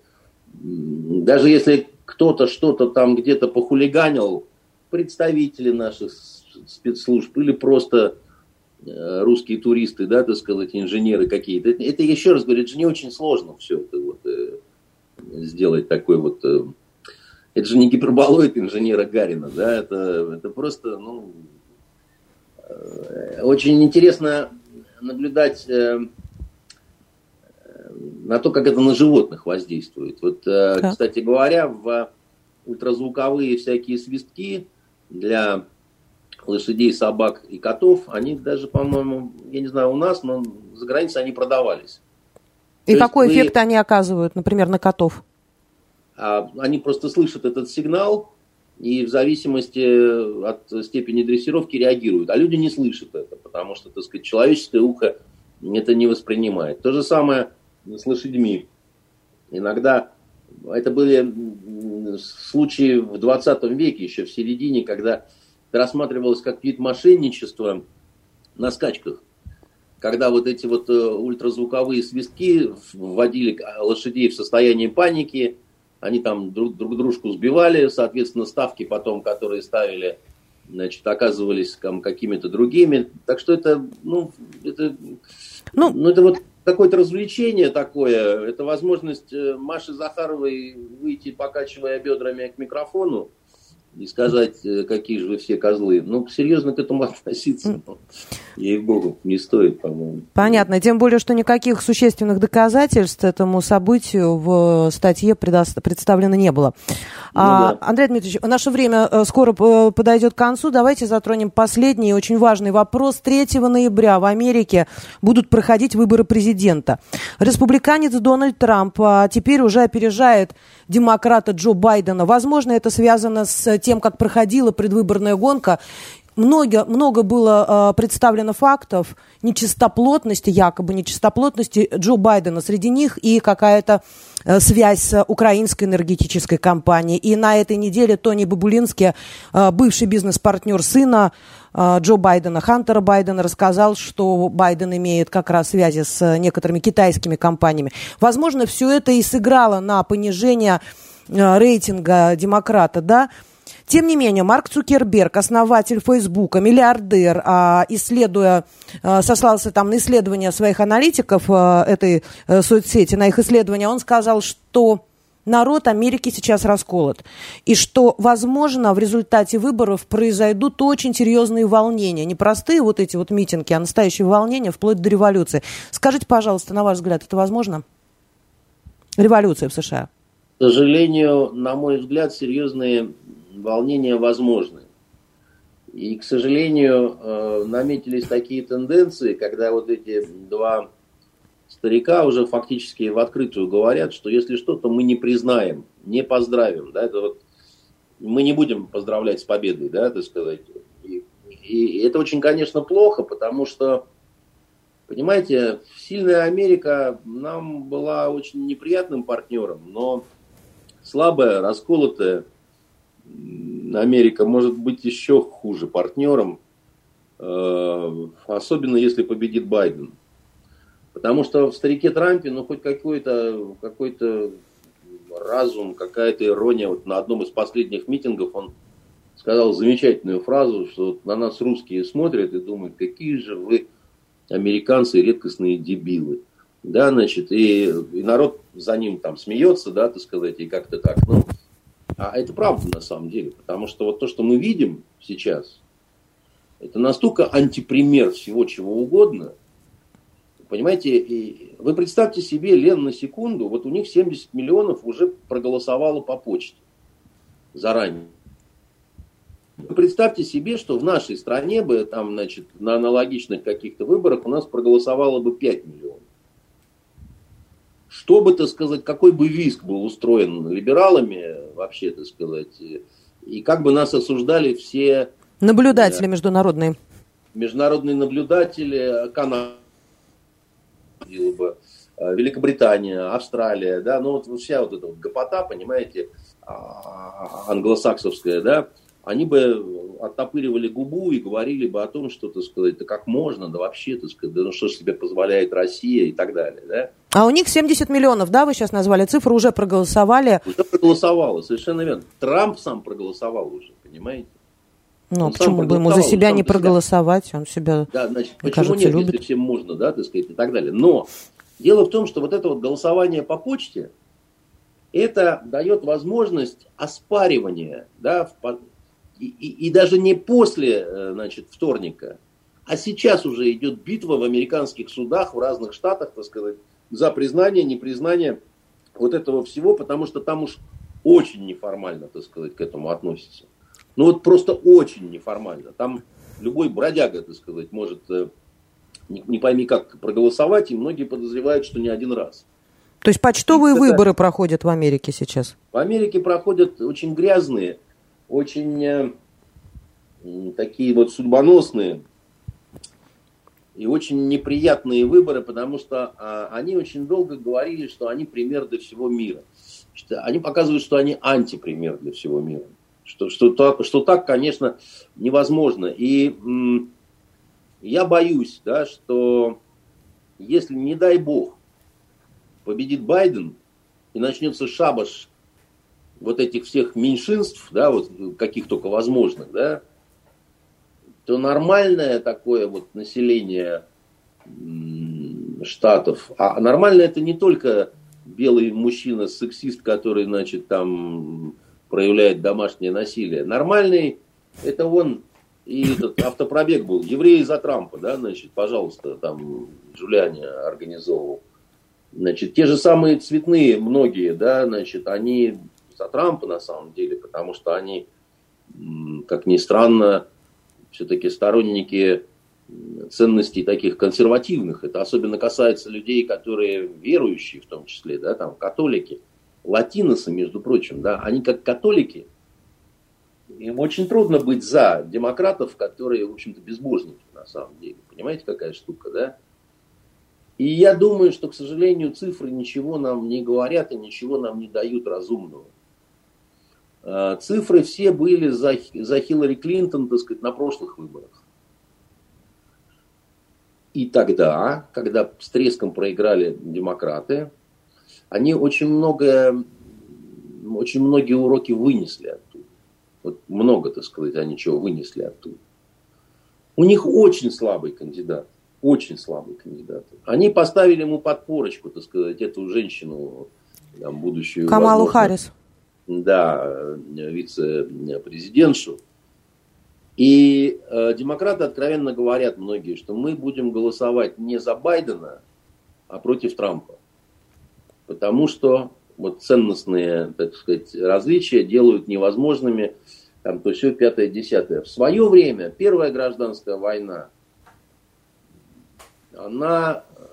[SPEAKER 2] Даже если кто-то что-то там где-то похулиганил, представители наших спецслужб или просто э, русские туристы, да, так сказать, инженеры какие-то. Это, это еще раз говорю, это же не очень сложно все это вот э, сделать такой вот. Э, это же не гиперболоид инженера Гарина, да, это, это просто, ну, э, очень интересно наблюдать э, на то, как это на животных воздействует. Вот, э, да. кстати говоря, в ультразвуковые всякие свистки, для лошадей, собак и котов, они даже, по-моему, я не знаю, у нас, но за границей они продавались.
[SPEAKER 1] И То какой вы... эффект они оказывают, например, на котов?
[SPEAKER 2] А, они просто слышат этот сигнал и в зависимости от степени дрессировки реагируют. А люди не слышат это, потому что, так сказать, человеческое ухо это не воспринимает. То же самое с лошадьми. Иногда это были случаи в 20 веке, еще в середине, когда это рассматривалось как вид мошенничества на скачках. Когда вот эти вот э, ультразвуковые свистки вводили лошадей в состояние паники, они там друг, друг дружку сбивали, соответственно, ставки потом, которые ставили, значит, оказывались там какими-то другими. Так что это, ну, это, ну, ну это вот какое-то развлечение такое, это возможность э, Маши Захаровой выйти, покачивая бедрами к микрофону, и сказать, э, какие же вы все козлы. Ну, серьезно к этому [LAUGHS] относиться, ну, ей-богу, не стоит, по-моему.
[SPEAKER 1] Понятно. Тем более, что никаких существенных доказательств этому событию в статье представлено не было. Ну, а, да. Андрей Дмитриевич, наше время э, скоро э, подойдет к концу. Давайте затронем последний и очень важный вопрос. 3 ноября в Америке будут проходить выборы президента. Республиканец Дональд Трамп а, теперь уже опережает демократа Джо Байдена. Возможно, это связано с тем, как проходила предвыборная гонка, много, много было э, представлено фактов нечистоплотности, якобы нечистоплотности Джо Байдена. Среди них и какая-то э, связь с украинской энергетической компанией. И на этой неделе Тони Бабулинский, э, бывший бизнес-партнер сына Джо Байдена, Хантера Байдена, рассказал, что Байден имеет как раз связи с некоторыми китайскими компаниями. Возможно, все это и сыграло на понижение э, рейтинга демократа, да, тем не менее, Марк Цукерберг, основатель Фейсбука, миллиардер, а, исследуя, а, сослался там на исследования своих аналитиков а, этой э, соцсети, на их исследования, он сказал, что народ Америки сейчас расколот. И что, возможно, в результате выборов произойдут очень серьезные волнения. Не простые вот эти вот митинги, а настоящие волнения вплоть до революции. Скажите, пожалуйста, на ваш взгляд, это возможно? Революция в США.
[SPEAKER 2] К сожалению, на мой взгляд, серьезные волнения возможны. И, к сожалению, э, наметились такие тенденции, когда вот эти два старика уже фактически в открытую говорят, что если что, то мы не признаем, не поздравим. Да, это вот, мы не будем поздравлять с победой, да, так сказать. И, и это очень, конечно, плохо, потому что, понимаете, сильная Америка нам была очень неприятным партнером, но слабая, расколотая, Америка может быть еще хуже партнером, э, особенно если победит Байден. Потому что в старике Трампе, ну, хоть какой-то какой разум, какая-то ирония. Вот на одном из последних митингов он сказал замечательную фразу, что на нас русские смотрят и думают, какие же вы, американцы, редкостные дебилы. Да, значит, и, и народ за ним там смеется, да, так сказать, и как-то так, ну, а это правда на самом деле, потому что вот то, что мы видим сейчас, это настолько антипример всего чего угодно. Понимаете, вы представьте себе, Лен, на секунду, вот у них 70 миллионов уже проголосовало по почте заранее. Вы представьте себе, что в нашей стране бы там, значит, на аналогичных каких-то выборах у нас проголосовало бы 5 миллионов что бы, так сказать, какой бы виск был устроен либералами, вообще, так сказать, и как бы нас осуждали все...
[SPEAKER 1] Наблюдатели э, международные.
[SPEAKER 2] Международные наблюдатели, Канада, бы, э, Великобритания, Австралия, да, ну вот вся вот эта вот гопота, понимаете, а, англосаксовская, да, они бы оттопыривали губу и говорили бы о том, что, так сказать, да как можно, да вообще, так сказать, да ну что себе позволяет Россия и так далее, да.
[SPEAKER 1] А у них 70 миллионов, да, вы сейчас назвали цифру, уже проголосовали?
[SPEAKER 2] Уже проголосовало, совершенно верно. Трамп сам проголосовал уже, понимаете?
[SPEAKER 1] Ну, он почему бы ему за себя не проголосовать? Он себя,
[SPEAKER 2] да, значит, почему кажется, нет, любит. если всем можно, да, так сказать, и так далее. Но дело в том, что вот это вот голосование по почте, это дает возможность оспаривания, да, в, и, и, и даже не после, э, значит, вторника, а сейчас уже идет битва в американских судах в разных штатах, так сказать, за признание, непризнание вот этого всего, потому что там уж очень неформально, так сказать, к этому относится. Ну вот просто очень неформально. Там любой бродяга, так сказать, может э, не, не пойми как проголосовать, и многие подозревают, что не один раз.
[SPEAKER 1] То есть почтовые и выборы проходят в Америке сейчас?
[SPEAKER 2] В Америке проходят очень грязные, очень э, такие вот судьбоносные и очень неприятные выборы, потому что а, они очень долго говорили, что они пример для всего мира. Они показывают, что они антипример для всего мира. Что, что, так, что так, конечно, невозможно. И я боюсь, да, что если, не дай бог, победит Байден и начнется шабаш вот этих всех меньшинств, да, вот каких только возможных, да, то нормальное такое вот население штатов, а нормально это не только белый мужчина, сексист, который, значит, там проявляет домашнее насилие. Нормальный, это он, и этот автопробег был, евреи за Трампа, да, значит, пожалуйста, там Джулиани организовывал. Значит, те же самые цветные многие, да, значит, они за Трампа на самом деле, потому что они, как ни странно, все-таки сторонники ценностей таких консервативных. Это особенно касается людей, которые верующие в том числе, да, там, католики, латиносы, между прочим, да, они как католики, им очень трудно быть за демократов, которые, в общем-то, безбожники на самом деле. Понимаете, какая штука, да? И я думаю, что, к сожалению, цифры ничего нам не говорят и ничего нам не дают разумного. А, цифры все были за, за Хиллари Клинтон, так сказать, на прошлых выборах. И тогда, когда с треском проиграли демократы, они очень многое, очень многие уроки вынесли оттуда. Вот много, так сказать, они чего вынесли оттуда. У них очень слабый кандидат. Очень слабый кандидат. Они поставили ему подпорочку, так сказать, эту женщину, там, будущую...
[SPEAKER 1] Камалу Харрис.
[SPEAKER 2] Да, вице-президентшу. И э, демократы откровенно говорят многие, что мы будем голосовать не за Байдена, а против Трампа. Потому что вот ценностные, так сказать, различия делают невозможными там то все пятое, десятое. В свое время Первая гражданская война, она э,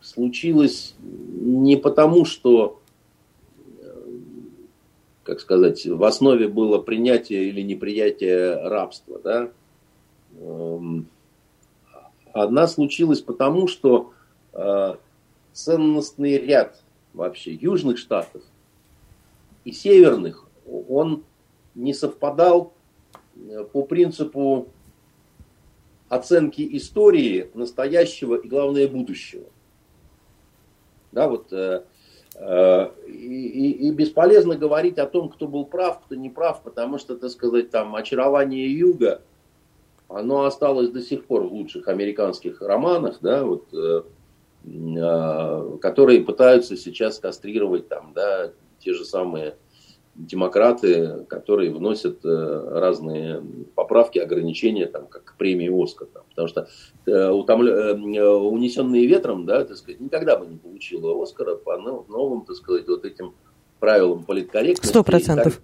[SPEAKER 2] случилась не потому, что, э, как сказать, в основе было принятие или неприятие рабства, да. Эм, она случилась потому, что э, ценностный ряд вообще южных штатов и северных, он не совпадал э, по принципу оценки истории настоящего и, главное, будущего. Да, вот, э, э, и, и бесполезно говорить о том, кто был прав, кто не прав, потому что, так сказать, там очарование юга, оно осталось до сих пор в лучших американских романах, да, вот, э, которые пытаются сейчас кастрировать там, да, те же самые демократы, которые вносят э, разные поправки, ограничения, там, как премии Оскар. Там, потому что э, утомля... Э, унесенные ветром, да, так сказать, никогда бы не получила Оскара по новым, так сказать, вот этим правилам политкорректности.
[SPEAKER 1] Сто процентов.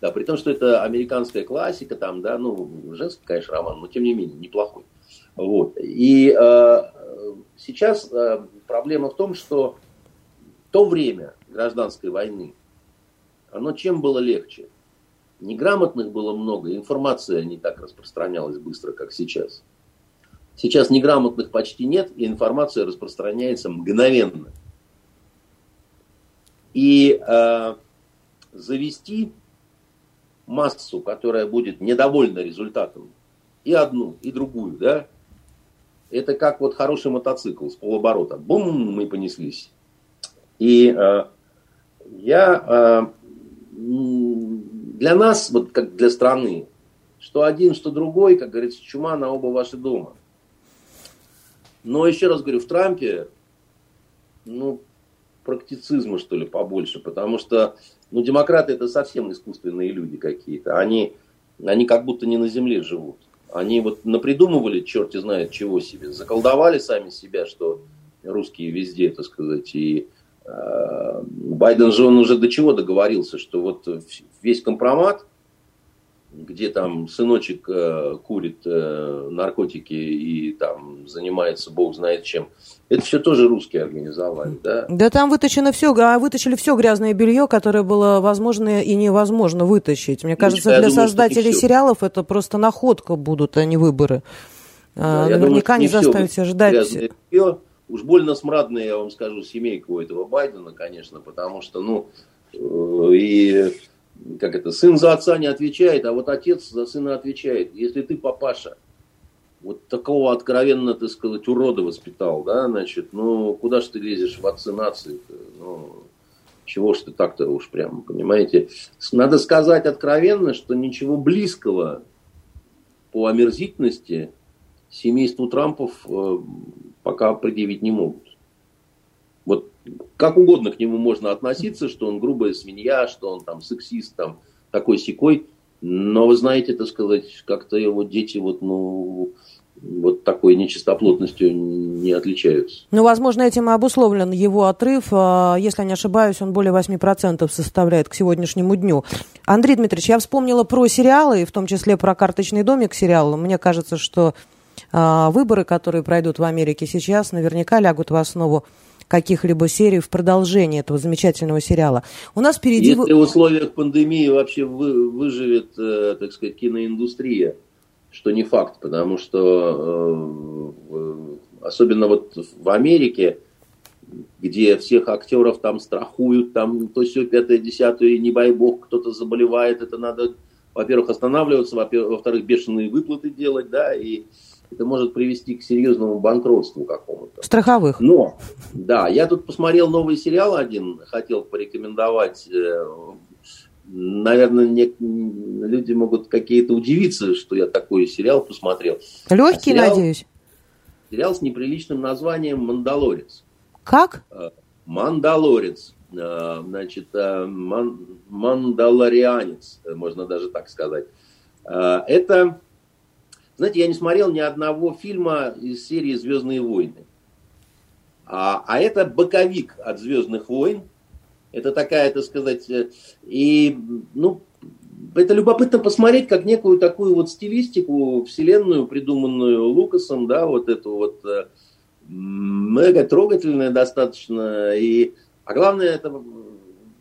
[SPEAKER 2] Да, при том, что это американская классика, там, да, ну, женский, конечно, роман, но тем не менее, неплохой. Вот. И э, сейчас э, проблема в том, что то время гражданской войны оно чем было легче? Неграмотных было много, информация не так распространялась быстро, как сейчас. Сейчас неграмотных почти нет, и информация распространяется мгновенно. И э, завести массу, которая будет недовольна результатом, и одну, и другую, да, это как вот хороший мотоцикл с полоборота. Бум, мы понеслись. И э, я э, для нас, вот как для страны, что один, что другой, как говорится, чума на оба ваши дома. Но еще раз говорю, в Трампе, ну, практицизма, что ли, побольше, потому что, ну, демократы это совсем искусственные люди какие-то. Они, они как будто не на земле живут. Они вот напридумывали, черти знает чего себе, заколдовали сами себя, что русские везде, так сказать, и Э, Байден же он уже до чего договорился, что вот весь компромат, где там сыночек э, курит э, наркотики и там занимается бог знает чем, это все тоже русские организовали, да?
[SPEAKER 1] Да там вытащено все, а вытащили все грязное белье, которое было возможно и невозможно вытащить. Мне кажется, для думаю, создателей сериалов это просто находка будут, а не выборы. Да, Наверняка думаю, не, не заставить ожидать. Белье,
[SPEAKER 2] Уж больно смрадная, я вам скажу, семейка у этого Байдена, конечно, потому что, ну, э, и как это, сын за отца не отвечает, а вот отец за сына отвечает. Если ты, папаша, вот такого откровенно, так сказать, урода воспитал, да, значит, ну, куда ж ты лезешь в отцы нации -то? Ну, чего ж ты так-то уж прям, понимаете? Надо сказать откровенно, что ничего близкого по омерзительности семейству Трампов э, пока предъявить не могут. Как угодно к нему можно относиться, что он грубая свинья, что он там сексист, там такой секой, но вы знаете, так сказать, как-то его дети вот, ну, вот такой нечистоплотностью не отличаются.
[SPEAKER 1] Ну, возможно, этим и обусловлен его отрыв. А, если не ошибаюсь, он более 8% составляет к сегодняшнему дню. Андрей Дмитриевич, я вспомнила про сериалы, в том числе про «Карточный домик» сериал. Мне кажется, что а, выборы, которые пройдут в Америке сейчас, наверняка лягут в основу каких-либо серий в продолжении этого замечательного сериала. У нас впереди...
[SPEAKER 2] Если в условиях пандемии вообще вы, выживет, э, так сказать, киноиндустрия, что не факт, потому что э, особенно вот в Америке, где всех актеров там страхуют, там то все пятое, десятое, не дай бог кто-то заболевает, это надо, во-первых, останавливаться, во-вторых, бешеные выплаты делать, да, и это может привести к серьезному банкротству какому-то.
[SPEAKER 1] Страховых.
[SPEAKER 2] Но, да, я тут посмотрел новый сериал один, хотел порекомендовать. Э, наверное, не, люди могут какие-то удивиться, что я такой сериал посмотрел.
[SPEAKER 1] Легкий, а сериал, надеюсь?
[SPEAKER 2] Сериал с неприличным названием «Мандалорец».
[SPEAKER 1] Как?
[SPEAKER 2] Э, «Мандалорец». Э, значит, ман, «Мандалорианец», можно даже так сказать. Это знаете, я не смотрел ни одного фильма из серии «Звездные войны». А, а это боковик от «Звездных войн». Это такая, так сказать, э, и, ну, это любопытно посмотреть, как некую такую вот стилистику вселенную, придуманную Лукасом, да, вот эту вот э, мега трогательная достаточно. И, а главное, это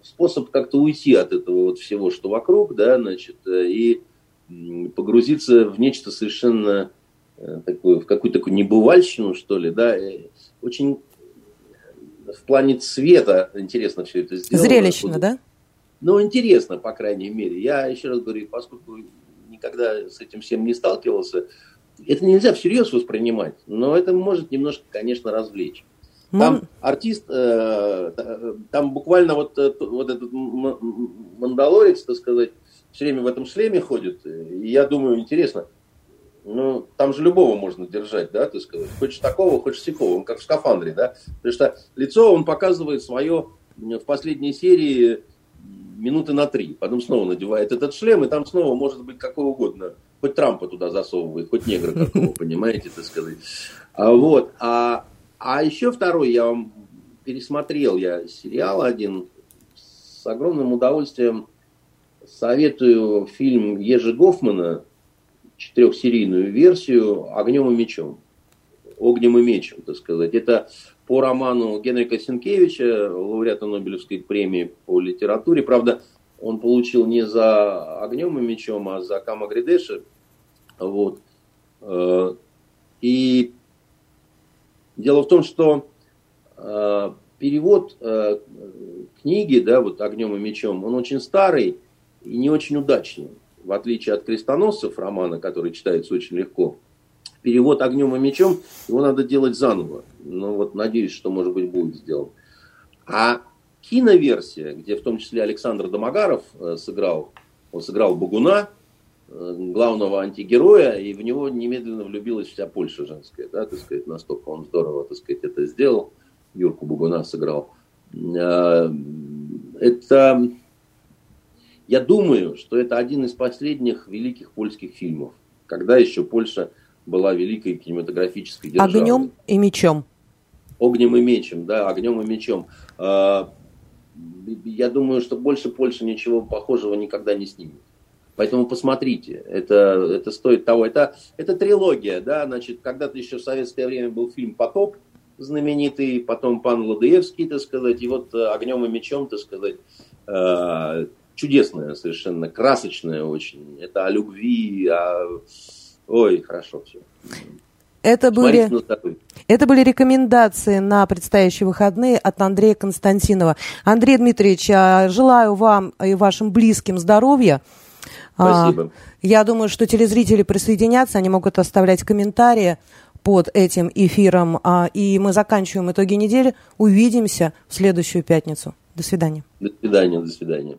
[SPEAKER 2] способ как-то уйти от этого вот всего, что вокруг, да, значит, э, и погрузиться в нечто совершенно э, такое, в какую-то такую небывальщину, что ли, да, очень в плане цвета интересно все это сделано.
[SPEAKER 1] Зрелищно, да?
[SPEAKER 2] Ну, интересно, по крайней мере. Я еще раз говорю, поскольку никогда с этим всем не сталкивался, это нельзя всерьез воспринимать, но это может немножко, конечно, развлечь. Там Мон... артист, э, э там буквально вот, э, вот этот мандалорец, так сказать, все время в этом шлеме ходит. И я думаю, интересно, ну, там же любого можно держать, да, ты сказать. Хочешь такого, хочешь сякого, он как в скафандре, да. Потому что лицо он показывает свое в последней серии минуты на три. Потом снова надевает этот шлем, и там снова может быть какого угодно. Хоть Трампа туда засовывает, хоть негра какого, понимаете, так сказать. А, вот. А, а еще второй, я вам пересмотрел я сериал один с огромным удовольствием советую фильм Ежи Гофмана, четырехсерийную версию «Огнем и мечом». «Огнем и мечем», так сказать. Это по роману Генрика Сенкевича, лауреата Нобелевской премии по литературе. Правда, он получил не за «Огнем и мечом», а за «Кама Гридеши». Вот. Э, и дело в том, что э, перевод э, книги, да, вот «Огнем и мечом», он очень старый, и не очень удачный. В отличие от крестоносцев романа, который читается очень легко, перевод огнем и мечом, его надо делать заново. Но вот надеюсь, что, может быть, будет сделан. А киноверсия, где в том числе Александр Домогаров э, сыграл, он сыграл Багуна, э, главного антигероя, и в него немедленно влюбилась вся Польша женская, да, так сказать, настолько он здорово, так сказать, это сделал, Юрку Багуна сыграл. Э, это я думаю, что это один из последних великих польских фильмов, когда еще Польша была великой кинематографической державой.
[SPEAKER 1] Огнем и мечом.
[SPEAKER 2] Огнем и мечом, да, огнем и мечом. А, я думаю, что больше Польша ничего похожего никогда не снимет. Поэтому посмотрите, это, это стоит того. Это, это трилогия, да, значит, когда-то еще в советское время был фильм «Потоп», знаменитый, потом пан Ладыевский, так сказать, и вот «Огнем и мечом», так сказать, а, чудесная совершенно, красочная очень. Это о любви, о... Ой, хорошо все.
[SPEAKER 1] Это были, это были рекомендации на предстоящие выходные от Андрея Константинова. Андрей Дмитриевич, а, желаю вам и вашим близким здоровья.
[SPEAKER 2] А, Спасибо.
[SPEAKER 1] Я думаю, что телезрители присоединятся, они могут оставлять комментарии под этим эфиром. А, и мы заканчиваем итоги недели. Увидимся в следующую пятницу. До свидания.
[SPEAKER 2] До свидания, до свидания.